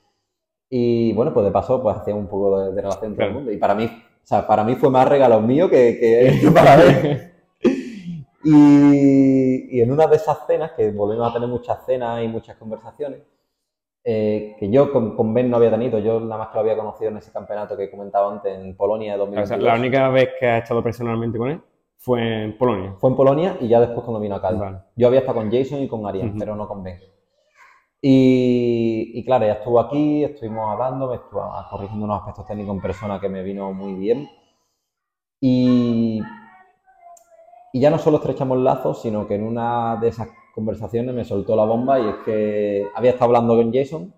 Y bueno, pues de paso, pues hacía un poco de, de relación con claro. el mundo. Y para mí, o sea, para mí fue más regalo mío que, que para ver. y, y, en una de esas cenas, que volvimos a tener muchas cenas y muchas conversaciones, eh, que yo con, con, Ben no había tenido, yo nada más que lo había conocido en ese campeonato que he comentado antes en Polonia de 2022. O sea, la única vez que has estado personalmente con él fue en Polonia. Fue en Polonia y ya después cuando vino acá. Vale. Yo había estado con Jason y con Ariel, uh -huh. pero no con Ben. Y, y, claro, ya estuvo aquí, estuvimos hablando, me estuvo corrigiendo unos aspectos técnicos en persona que me vino muy bien. Y, y ya no solo estrechamos lazos, sino que en una de esas conversaciones me soltó la bomba y es que había estado hablando con Jason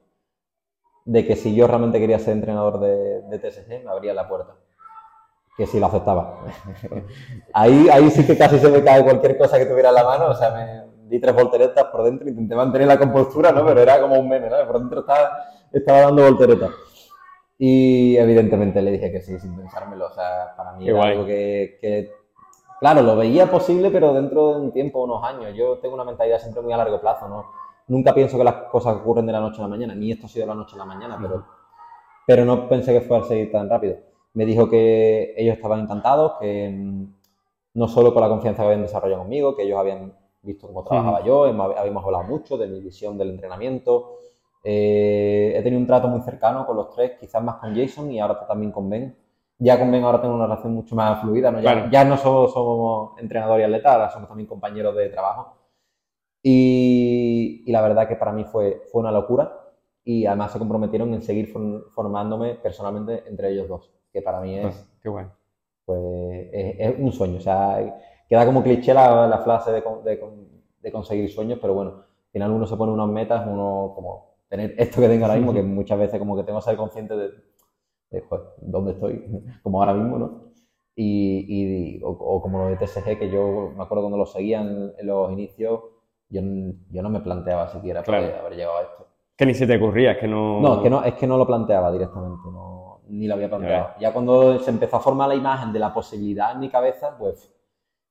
de que si yo realmente quería ser entrenador de, de TSG, me abría la puerta. Que si lo aceptaba. ahí, ahí sí que casi se me cae cualquier cosa que tuviera en la mano, o sea, me, di tres volteretas por dentro, intenté mantener la compostura, ¿no? Pero era como un meme, ¿no? Por dentro estaba, estaba dando volteretas. Y evidentemente le dije que sí, sin pensármelo. O sea, para mí Qué era guay. algo que, que, claro, lo veía posible, pero dentro de un tiempo, unos años. Yo tengo una mentalidad siempre muy a largo plazo, ¿no? Nunca pienso que las cosas ocurren de la noche a la mañana, ni esto ha sido de la noche a la mañana, pero, pero no pensé que fuera a seguir tan rápido. Me dijo que ellos estaban encantados, que mm, no solo con la confianza que habían desarrollado conmigo, que ellos habían visto cómo trabajaba yo, habíamos hablado mucho de mi visión del entrenamiento. Eh, he tenido un trato muy cercano con los tres, quizás más con Jason y ahora también con Ben. Ya con Ben ahora tengo una relación mucho más fluida, ¿no? Ya, claro. ya no solo somos entrenador y atleta, ahora somos también compañeros de trabajo. Y, y, la verdad que para mí fue, fue una locura y además se comprometieron en seguir formándome personalmente entre ellos dos, que para mí es, ah, Qué bueno. pues, es, es un sueño. O sea, queda como cliché la, la frase de, de, de, conseguir sueños, pero bueno, al final uno se pone unas metas, uno como tener esto que tengo ahora mismo, que muchas veces como que tengo que ser consciente de, de dónde estoy, como ahora mismo, ¿no? Y, y o, o, como lo de TSG, que yo me acuerdo cuando lo seguían en, los inicios, yo, yo, no me planteaba siquiera claro. poder haber llegado a esto. Que ni se te ocurría, es que no... No, es que no, es que no lo planteaba directamente, no, ni lo había planteado. Ya, ya cuando se empezó a formar la imagen de la posibilidad en mi cabeza, pues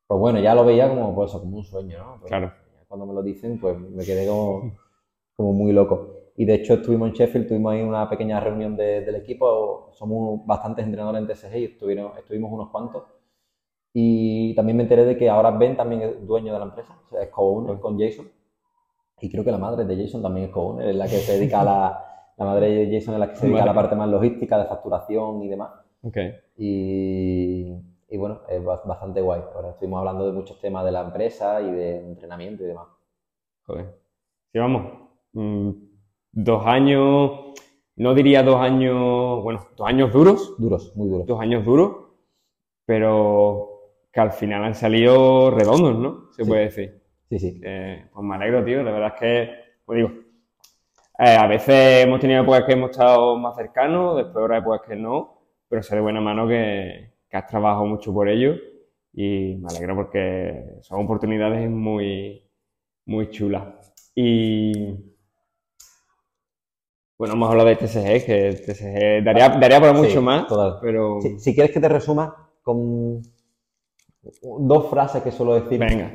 pues bueno, ya lo veía como, pues, como un sueño, ¿no? Pues claro. Cuando me lo dicen, pues me quedé como, como muy loco. Y de hecho estuvimos en Sheffield, tuvimos ahí una pequeña reunión de, del equipo, somos bastantes entrenadores en TSG y estuvieron, estuvimos unos cuantos. Y también me enteré de que ahora Ben también es dueño de la empresa, o sea, es co-owner con Jason. Y creo que la madre de Jason también es co-owner, es la que se dedica a la, la madre de Jason es la que se dedica vale. a la parte más logística, de facturación y demás. Okay. Y, y bueno, es bastante guay. Ahora estuvimos hablando de muchos temas de la empresa y de entrenamiento y demás. Joder. Sí, vamos. Mm, dos años, no diría dos años, bueno, dos años duros. Duros, muy duros. Dos años duros. pero que al final han salido redondos, ¿no? Se Sí. puede decir. Sí, sí. Eh, pues me alegro, tío. La verdad es que, pues digo, eh, a veces hemos tenido épocas que hemos estado más cercanos, después otras épocas que no, pero sé de buena mano que, que has trabajado mucho por ello y me alegro porque son oportunidades muy, muy chulas. Y bueno, hemos hablado de TSG, que TSG daría, daría para mucho Sí, más, total. pero Si, si quieres que te resuma con dos frases que suelo decir venga.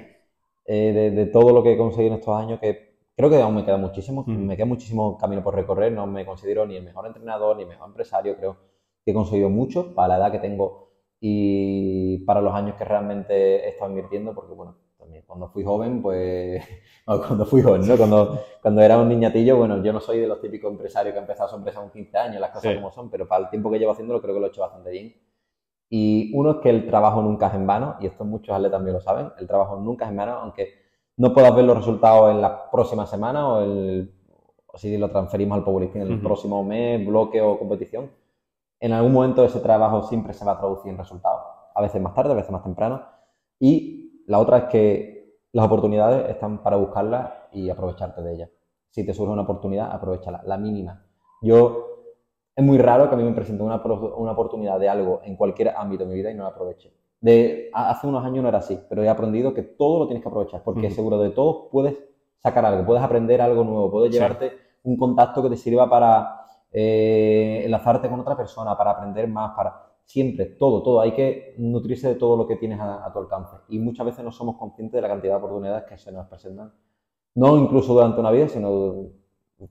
eh, de, de todo lo que he conseguido en estos años, que creo que aún me queda muchísimo, Mm. me queda muchísimo camino por recorrer, no me considero ni el mejor entrenador ni el mejor empresario, creo que he conseguido mucho para la edad que tengo y para los años que realmente he estado invirtiendo, porque bueno, también cuando fui joven, pues, o cuando fui joven, ¿no? Cuando, cuando era un niñatillo, bueno, yo no soy de los típicos empresarios que han empezado su empresa con 15 años, las cosas Sí. como son, pero para el tiempo que llevo haciéndolo creo que lo he hecho bastante bien. Y uno es que el trabajo nunca es en vano, y esto muchos atletas también lo saben, el trabajo nunca es en vano, aunque no puedas ver los resultados en la próxima semana o, el, o si lo transferimos al powerlifting en el Ujú. próximo mes, bloque o competición. En algún momento ese trabajo siempre se va a traducir en resultados, a veces más tarde, a veces más temprano. Y la otra es que las oportunidades están para buscarlas y aprovecharte de ellas. Si te surge una oportunidad, aprovechala, la mínima. Yo es muy raro que a mí me presente una, una oportunidad de algo en cualquier ámbito de mi vida y no la aproveche. De, hace unos años no era así, pero he aprendido que todo lo tienes que aprovechar, porque Ujú. seguro de todo puedes sacar algo, puedes aprender algo nuevo, puedes Sí. llevarte un contacto que te sirva para eh, enlazarte con otra persona, para aprender más, para siempre, todo, todo. Hay que nutrirse de todo lo que tienes a, tu alcance. Y muchas veces no somos conscientes de la cantidad de oportunidades que se nos presentan, no incluso durante una vida, sino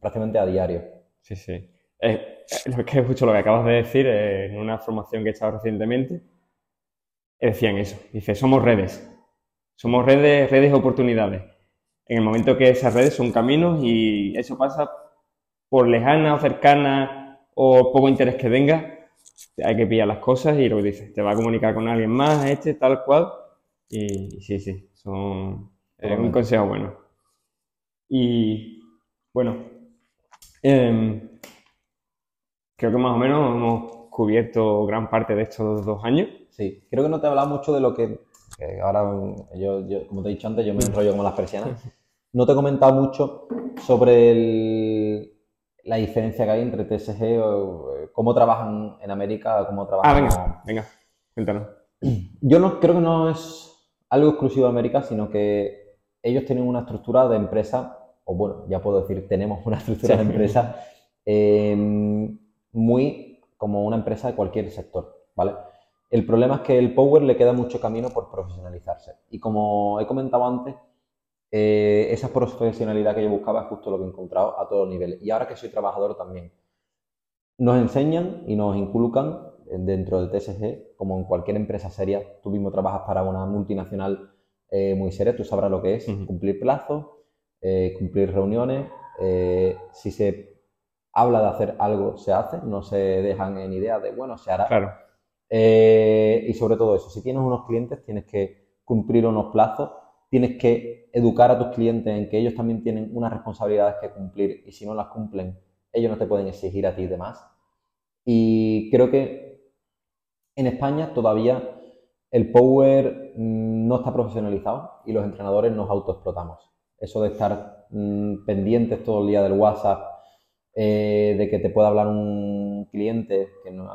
prácticamente a diario. Sí, sí. Eh, eh, lo que justo lo que acabas de decir, eh, en una formación que he estado recientemente, decían eso. Dice, somos redes. Somos redes, redes de oportunidades. En el momento que esas redes son caminos y eso pasa por lejana o cercana o poco interés que tenga, hay que pillar las cosas y lo que dices, te va a comunicar con alguien más, este, tal cual. Y, y sí, sí, son es un consejo bueno. Y bueno, em, creo que más o menos hemos cubierto gran parte de estos dos años. Sí, creo que no te he hablado mucho de lo que, que ahora, yo, yo, como te he dicho antes, yo me enrollo como las persianas. No te he comentado mucho sobre el- la diferencia que hay entre TSG o eh, cómo trabajan en América, cómo Ah, trabajan. venga, venga, cuéntanos. Yo no creo que no es algo exclusivo de América, sino que ellos tienen una estructura de empresa, o bueno, ya puedo decir, tenemos una estructura de empresa eh, muy como una empresa de cualquier sector, ¿vale? El problema es que el Power le queda mucho camino por profesionalizarse. Y como he comentado antes, eh, esa profesionalidad que yo buscaba es justo lo que he encontrado a todos los niveles. Y ahora que soy trabajador también. Nos enseñan y nos inculcan dentro del TSG, como en cualquier empresa seria, tú mismo trabajas para una multinacional eh, muy seria, tú sabrás lo que es cumplir plazos, eh, cumplir reuniones, si se habla de hacer algo, se hace, no se dejan en idea de, bueno, se hará. Claro, y sobre todo eso, si tienes unos clientes, tienes que cumplir unos plazos, tienes que educar a tus clientes en que ellos también tienen unas responsabilidades que cumplir y si no las cumplen, ellos no te pueden exigir a ti de más. Y creo que en España todavía el power mm, no está profesionalizado y los entrenadores nos autoexplotamos. Eso de estar mm, pendientes todo el día del WhatsApp, eh, de que te pueda hablar un cliente que no,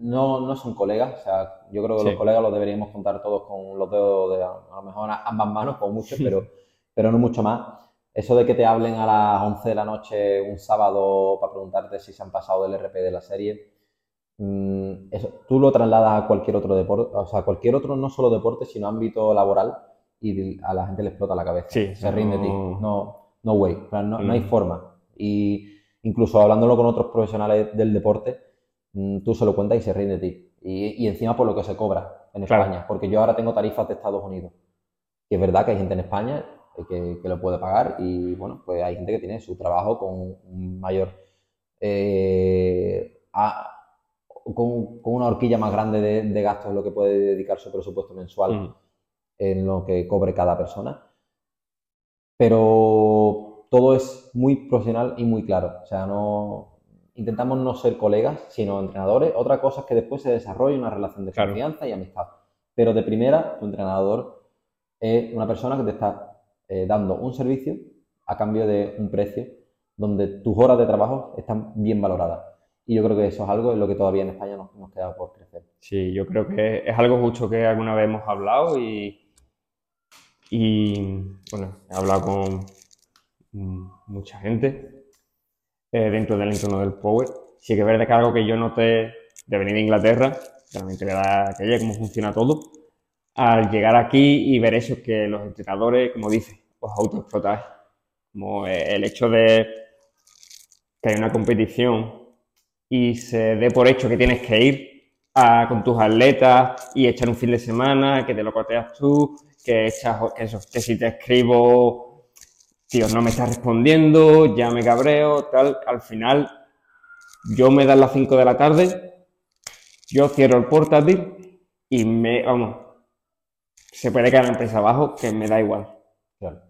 no, no son colegas, o sea, yo creo que Sí. los colegas los deberíamos contar todos con los dedos de a, lo mejor ambas manos, como mucho, pero, pero no mucho más. Eso de que te hablen a las 11 de la noche un sábado para preguntarte si se han pasado del RP de la serie, mm, eso, tú lo trasladas a cualquier otro deporte, o sea, cualquier otro, no solo deporte, sino ámbito laboral, y a la gente le explota la cabeza. Sí, se rinde de ti. no- No, no way, no, no hay Mm. forma. Y incluso hablándolo con otros profesionales del deporte, tú se lo cuentas y se rinde de ti. Y, y encima por lo que se cobra en Claro. España, porque yo ahora tengo tarifas de Estados Unidos. Y es verdad que hay gente en España que, que lo puede pagar y bueno, pues hay gente que tiene su trabajo con un mayor, eh, a- con, con una horquilla más grande de, de gastos en lo que puede dedicar su presupuesto mensual Mm. en lo que cobre cada persona. Pero todo es muy profesional y muy claro. O sea, no intentamos no ser colegas, sino entrenadores. Otra cosa es que después se desarrolle una relación de Claro. confianza y amistad. Pero de primera, tu entrenador es una persona que te está eh, dando un servicio a cambio de un precio donde tus horas de trabajo están bien valoradas. Y yo creo que eso es algo en lo que todavía en España nos, nos queda por crecer. Sí, yo creo que es algo justo que alguna vez hemos hablado y, y bueno, he hablado con mm, mucha gente eh, dentro del entorno del Power. Sí que es verdad que algo que yo noté de venir de Inglaterra, realmente verdad que cómo funciona todo, al llegar aquí y ver eso, que los entrenadores, como dice, os autoexplotáis. Como eh, el hecho de que hay una competición y se dé por hecho que tienes que ir a, con tus atletas y echar un fin de semana, que te lo corteas tú, que echas, que, eso, que si te escribo, tío, no me estás respondiendo, ya me cabreo, tal, al final yo me dan las 5 de la tarde, yo cierro el portátil y me, vamos, se puede caer la empresa abajo, que me da igual. Claro.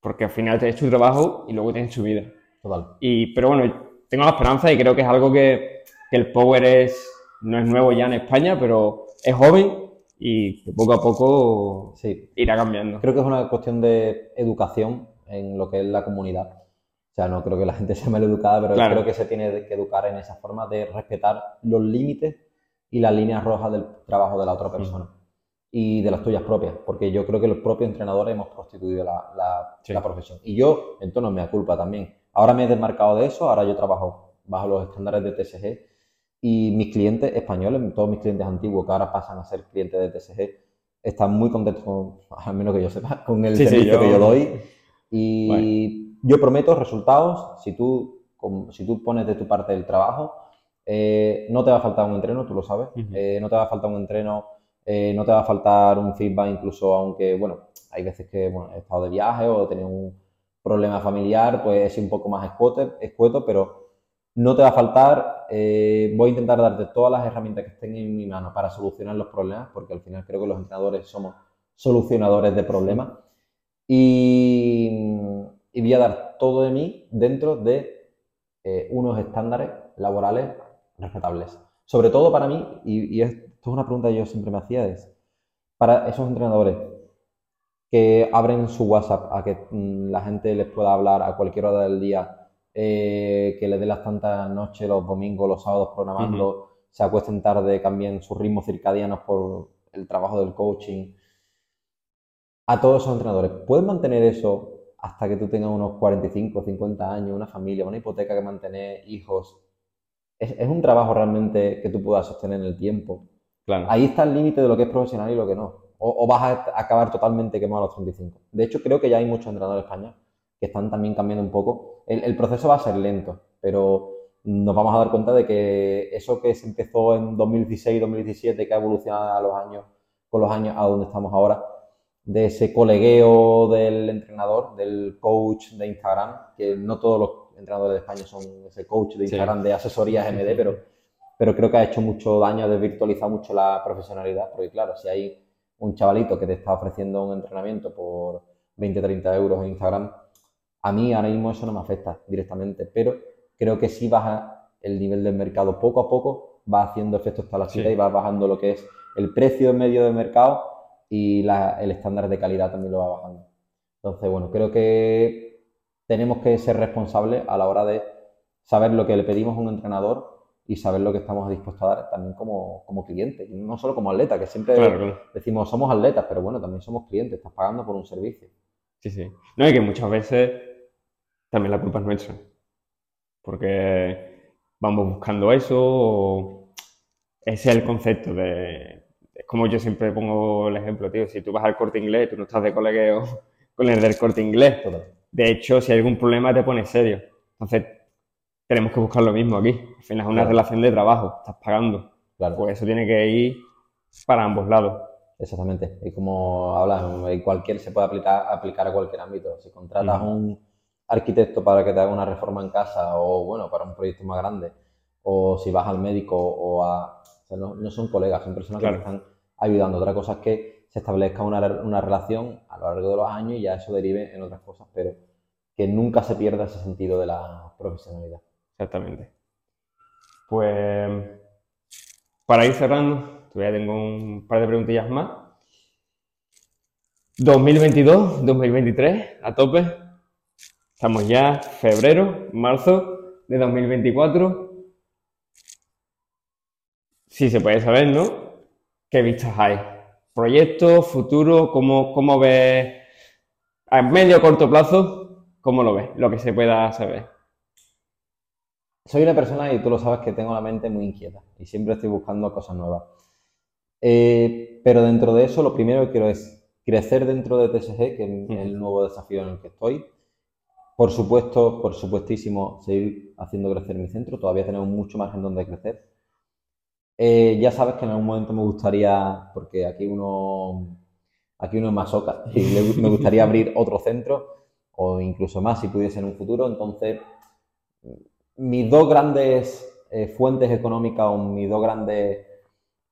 Porque al final te hecho tu trabajo y luego tienes tu vida. Total. Y, pero bueno, tengo la esperanza y creo que es algo que, que el Power es, no es nuevo ya en España, pero es joven y que poco a poco Sí. irá cambiando. Creo que es una cuestión de educación en lo que es la comunidad. O sea, no creo que la gente sea mal educada, pero Claro. creo que se tiene que educar en esa forma de respetar los límites y las líneas rojas del trabajo de la otra persona y de las tuyas propias, porque yo creo que los propios entrenadores hemos prostituido la, la- Sí. la profesión. Y yo, en tono, me culpa también. Ahora me he desmarcado de eso, ahora yo trabajo bajo los estándares de TSG y mis clientes españoles, todos mis clientes antiguos que ahora pasan a ser clientes de TSG, están muy contentos, con, al menos que yo sepa, con el Sí, sí, servicio yo- que yo doy. Y yo prometo resultados, si tú, si tú pones de tu parte el trabajo, eh, no te va a faltar un entreno, tú lo sabes, Ujú. eh, no te va a faltar un entreno, eh, no te va a faltar un feedback incluso aunque, bueno, hay veces que bueno, he estado de viaje o he tenido un problema familiar, pues es un poco más escueto, escueto pero no te va a faltar, eh, voy a intentar darte todas las herramientas que estén en mi mano para solucionar los problemas, porque al final creo que los entrenadores somos solucionadores de problemas y, y voy a dar todo de mí dentro de eh, unos estándares laborales respetables. Sobre todo para mí, y, y esto es una pregunta que yo siempre me hacía, es para esos entrenadores que abren su WhatsApp a que mm, la gente les pueda hablar a cualquier hora del día, eh, que les dé las tantas noches, los domingos, los sábados programando, se acuesten tarde, cambien sus ritmos circadianos por el trabajo del coaching. A todos esos entrenadores, ¿pueden mantener eso hasta que tú tengas unos 45, 50 años, una familia, una hipoteca que mantener, hijos? Es, es un trabajo realmente que tú puedas sostener en el tiempo. Claro. Ahí está el límite de lo que es profesional y lo que no. O, o vas a acabar totalmente quemado a los 35. De hecho, creo que ya hay muchos entrenadores españoles que están también cambiando un poco. El, el proceso va a ser lento, pero nos vamos a dar cuenta de que eso que se empezó en 2016-2017, que ha evolucionado a los años, con los años a donde estamos ahora, de ese colegueo del entrenador, del coach de Instagram, que no todos los entrenadores de España son ese coach de Sí. Instagram de asesorías MD, pero, pero creo que ha hecho mucho daño, ha desvirtualizado mucho la profesionalidad, porque claro, si hay un chavalito que te está ofreciendo un entrenamiento por 20, 30 euros en Instagram, a mí ahora mismo eso no me afecta directamente, pero creo que sí baja el nivel del mercado poco a poco, va haciendo efecto hasta la cita Sí. y va bajando lo que es el precio medio del mercado y la- el estándar de calidad también lo va bajando. Entonces, bueno, creo que tenemos que ser responsables a la hora de saber lo que le pedimos a un entrenador y saber lo que estamos dispuestos a dar también como, como cliente, y no solo como atleta, que siempre Claro, claro. decimos somos atletas, pero bueno, también somos clientes, estás pagando por un servicio. Sí, sí. No, y que muchas veces también la culpa es nuestra. Porque vamos buscando eso, o ese es el concepto de. Es como yo siempre pongo el ejemplo, tío. Si tú vas al corte inglés, tú no estás de colegueo con el del corte inglés. De hecho, si hay algún problema, te pones serio. Entonces, tenemos que buscar lo mismo aquí. Al final es una Claro. relación de trabajo, estás pagando. Claro. Pues eso tiene que ir para ambos lados. Exactamente. Y como hablas, cualquier, se puede aplicar, aplicar a cualquier ámbito. Si contratas un arquitecto para que te haga una reforma en casa o, bueno, para un proyecto más grande, o si vas al médico o a... sea, no, no son colegas, son personas que te están ayudando. Otra cosa es que se establezca una, una relación a lo largo de los años y ya eso derive en otras cosas, pero que nunca se pierda ese sentido de la profesionalidad. Exactamente. Pues para ir cerrando, todavía tengo un par de preguntillas más. 2022, 2023, a tope. Estamos ya febrero, marzo de 2024. Sí se puede saber, ¿no? ¿Qué vistas hay? ¿Proyectos, futuro? ¿Cómo, cómo ves a medio o corto plazo? ¿Cómo lo ves? Lo que se pueda saber. Soy una persona, y tú lo sabes, que tengo la mente muy inquieta y siempre estoy buscando cosas nuevas. Eh, pero dentro de eso, lo primero que quiero es crecer dentro de TSG, que es el nuevo desafío en el que estoy. Por supuesto, por supuestísimo, seguir haciendo crecer mi centro. Todavía tenemos mucho margen donde crecer. Eh, ya sabes que en algún momento me gustaría, porque aquí uno, aquí uno es más oca, y me gustaría abrir otro centro, o incluso más si pudiese en un futuro. Entonces, mis dos grandes eh, fuentes económicas o mis dos grandes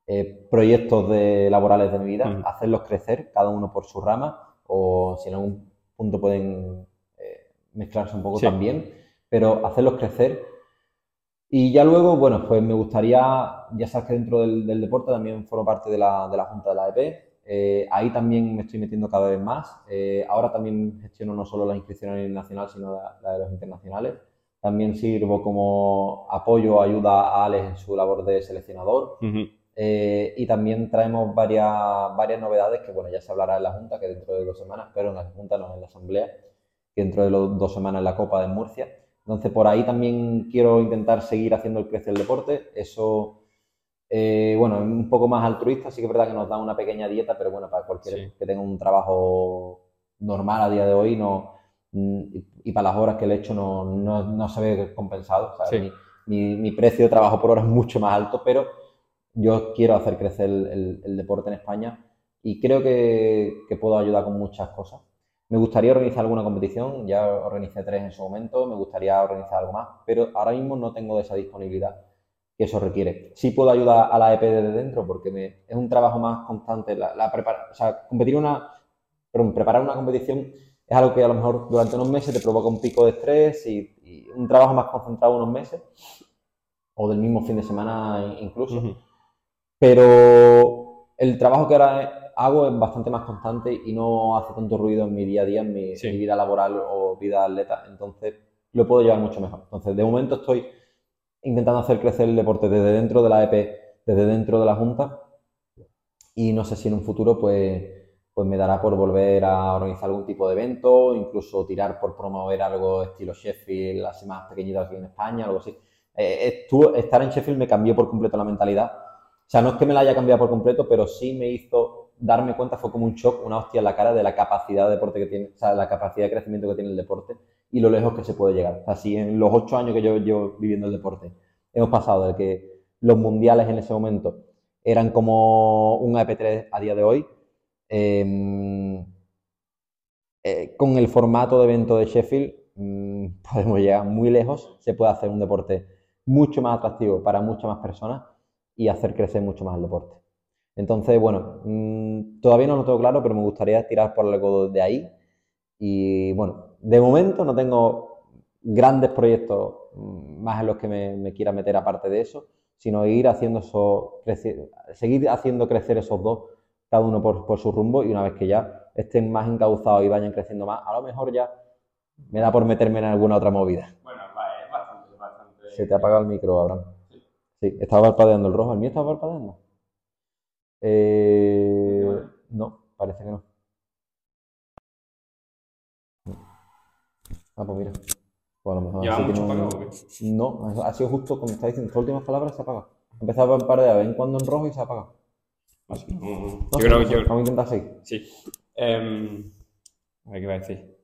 eh, proyectos de, laborales de mi vida, hacerlos crecer, cada uno por su rama, o si en algún punto pueden mezclarse un poco también, pero hacerlos crecer. Y ya luego, bueno, pues me gustaría, ya sabes que dentro del, deporte también formo parte de la, de la Junta de la EP, eh, ahí también me estoy metiendo cada vez más. Eh, ahora también gestiono no solo la inscripción a nivel nacional, sino la, de los internacionales. También sirvo como apoyo ayuda a Alex en su labor de seleccionador. Eh, y también traemos varias, varias novedades que, bueno, ya se hablará en la Junta, que dentro de dos semanas, pero en la Junta, no en la Asamblea, dentro de los dos semanas la Copa de Murcia. Entonces, por ahí también quiero intentar seguir haciendo el crecer el deporte. Eso, eh, bueno, es un poco más altruista, sí que es verdad que nos da una pequeña dieta, pero bueno, para cualquiera que tenga un trabajo normal a día de hoy no, y para las horas que le he hecho no, no, se ve compensado. Mi, mi, precio de trabajo por hora es mucho más alto, pero yo quiero hacer crecer el, el, deporte en España y creo que, que puedo ayudar con muchas cosas. Me gustaría organizar alguna competición, ya organicé tres en su momento, me gustaría organizar algo más, pero ahora mismo no tengo esa disponibilidad que eso requiere. Sí puedo ayudar a la EP desde dentro porque me, es un trabajo más constante. La, o sea, competir una, preparar una competición es algo que a lo mejor durante unos meses te provoca un pico de estrés y, un trabajo más concentrado unos meses o del mismo fin de semana incluso. Pero el trabajo que ahora hago es bastante más constante y no hace tanto ruido en mi día a día, en mi, vida laboral o vida atleta. Entonces, lo puedo llevar mucho mejor. Entonces, de momento estoy intentando hacer crecer el deporte desde dentro de la EP, desde dentro de la Junta. Y no sé si en un futuro, pues, pues me dará por volver a organizar algún tipo de evento, incluso tirar por promover algo estilo Sheffield, así más pequeñitas aquí en España, algo así. Eh, estar en Sheffield me cambió por completo la mentalidad. O sea, no es que me la haya cambiado por completo, pero sí me hizo darme cuenta fue como un shock, una hostia en la cara de la capacidad de deporte que tiene, o sea, la capacidad de crecimiento que tiene el deporte y lo lejos que se puede llegar. Así en los ocho años que yo llevo viviendo el deporte, hemos pasado de que los mundiales en ese momento eran como un AP3 a día de hoy, em, eh, con el formato de evento de Sheffield mm, podemos llegar muy lejos, se puede hacer un deporte mucho más atractivo para muchas más personas y hacer crecer mucho más el deporte. Entonces, bueno, mm, todavía no lo tengo claro, pero me gustaría tirar por algo de ahí. Y bueno, de momento no tengo grandes proyectos mm, más en los que me, quiera meter aparte de eso, sino ir haciendo eso, seguir haciendo crecer esos dos, cada uno por, su rumbo, y una vez que ya estén más encauzados y vayan creciendo más, a lo mejor ya me da por meterme en alguna otra movida. Bueno, es bastante, bastante. Se te ha apagado el micro, Abraham. Sí. Sí, estaba parpadeando el rojo. ¿El mío estaba parpadeando? Eh, no, parece que no. Ah, pues mira. Pues a lo mejor mucho No, ha sido justo como está diciendo. Sus últimas palabras se apaga. Empezaba un par de vez en cuando en rojo y se apaga. Así. yo creo que Vamos a intentar seguir. Sí. Eh, a ver qué va a decir.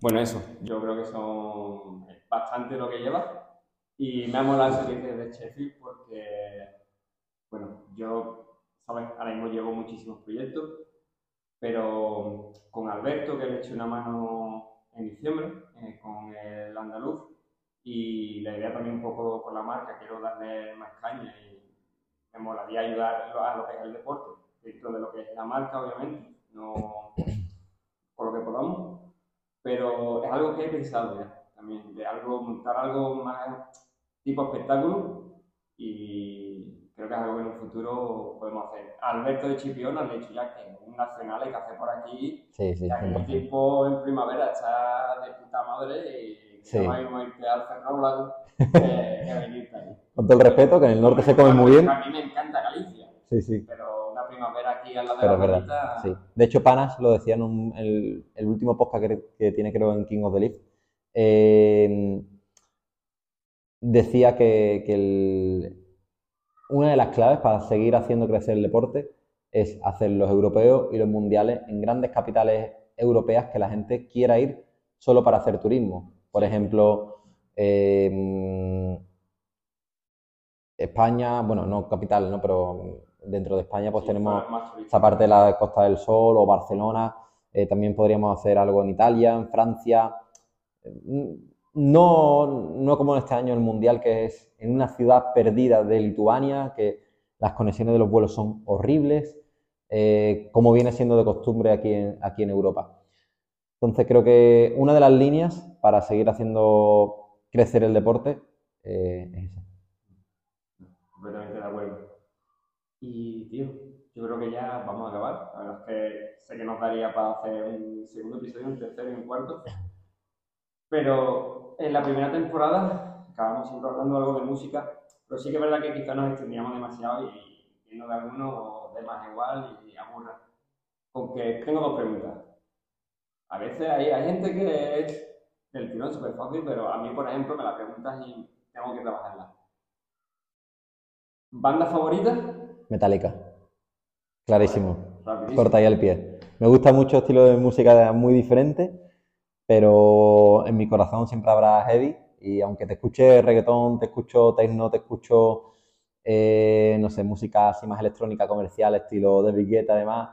Bueno, eso. Yo creo que son bastante lo que lleva. Y me ha molado ese de Sheffield porque yo, ¿sabes? Ahora mismo llevo muchísimos proyectos, pero con Alberto, que le eché una mano en diciembre eh, con el andaluz, y la idea también un poco con la marca, quiero darle más caña y me molaría ayudar a lo que es el deporte, dentro de lo que es la marca, obviamente, no por lo que podamos, pero es algo que he pensado ya, también, de algo, montar algo más tipo espectáculo y creo que es algo que en un futuro podemos hacer. Alberto de Chipiona le ha dicho ya que un nacional hay que hacer por aquí. Sí, sí, que el 100%. tiempo en primavera está de puta madre y Sí. no hay más irte al Ferrol que, que venirte ahí. Con todo el respeto, que en el norte se come muy bien. A mí me encanta Galicia, Sí, sí. pero una primavera aquí al lado de la verdad, bonita, sí. De hecho, Panas lo decía en un- el, el último podcast que, que tiene, creo, en King of the Leaf. eh, decía que, que el- una de las claves para seguir haciendo crecer el deporte es hacer los europeos y los mundiales en grandes capitales europeas que la gente quiera ir solo para hacer turismo. Por ejemplo, eh, España, bueno, no capital, ¿no? pero dentro de España pues sí, tenemos esa parte de la Costa del Sol o Barcelona. eh, también podríamos hacer algo en Italia, en Francia. Mm, No, no como este año el Mundial, que es en una ciudad perdida de Lituania, que las conexiones de los vuelos son horribles, eh, como viene siendo de costumbre aquí en, aquí en Europa. Entonces creo que una de las líneas para seguir haciendo crecer el deporte eh, es esa. Completamente de acuerdo. Y, tío, yo creo que ya vamos a acabar. La verdad es que sé que nos daría para hacer un segundo episodio, un tercero y un cuarto. Pero en la primera temporada acabamos siempre hablando algo de música, pero sí que es verdad que quizás nos extendíamos demasiado y viendo de algunos de más igual y aburra. Aunque tengo dos preguntas. A veces hay, hay gente que es del tirón súper fácil, pero a mí, por ejemplo, me la preguntas y tengo que trabajarla. ¿Banda favorita? Metallica. Clarísimo. Rapidísimo. Corta ahí el pie. Me gusta mucho estilo de música muy diferente, pero en mi corazón siempre habrá heavy. Y aunque te escuche reggaetón, te escucho techno, te escucho, eh, no sé, música así más electrónica, comercial, estilo David Guetta, además,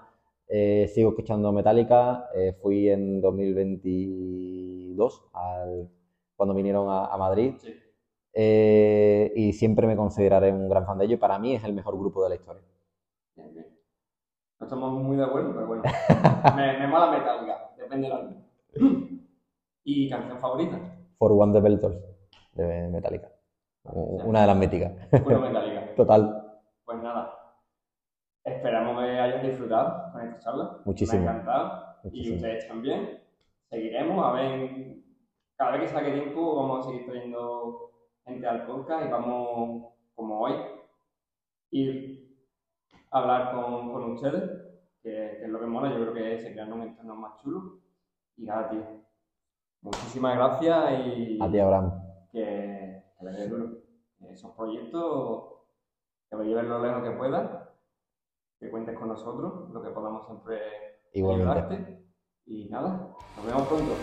eh, sigo escuchando Metallica. Eh, fui en 2022 al- cuando vinieron a, a Madrid Sí. y siempre me consideraré un gran fan de ellos. y Para mí es el mejor grupo de la historia. Bien, bien. No estamos muy de acuerdo, pero bueno. me, me mola Metallica, depende del álbum. ¿Y canción favorita? For One the Belters de Metallica. Una de las míticas. Puro Metallica. Total. Pues nada, esperamos que hayas disfrutado con esta charla. Muchísimo. Me ha encantado. Y ustedes también. Seguiremos, a ver, cada vez que saque tiempo vamos a seguir trayendo gente al podcast y vamos, como hoy, ir a hablar con, con ustedes, que, que es lo que mola, yo creo que se crean un entorno más chulo. Y nada, tío. Muchísimas gracias y A ti, Abraham. que, que le dé duro. Esos proyectos, que lo lleves lo lejos que puedas, que cuentes con nosotros, lo que podamos siempre Igualmente. ayudarte. Y nada, nos vemos pronto.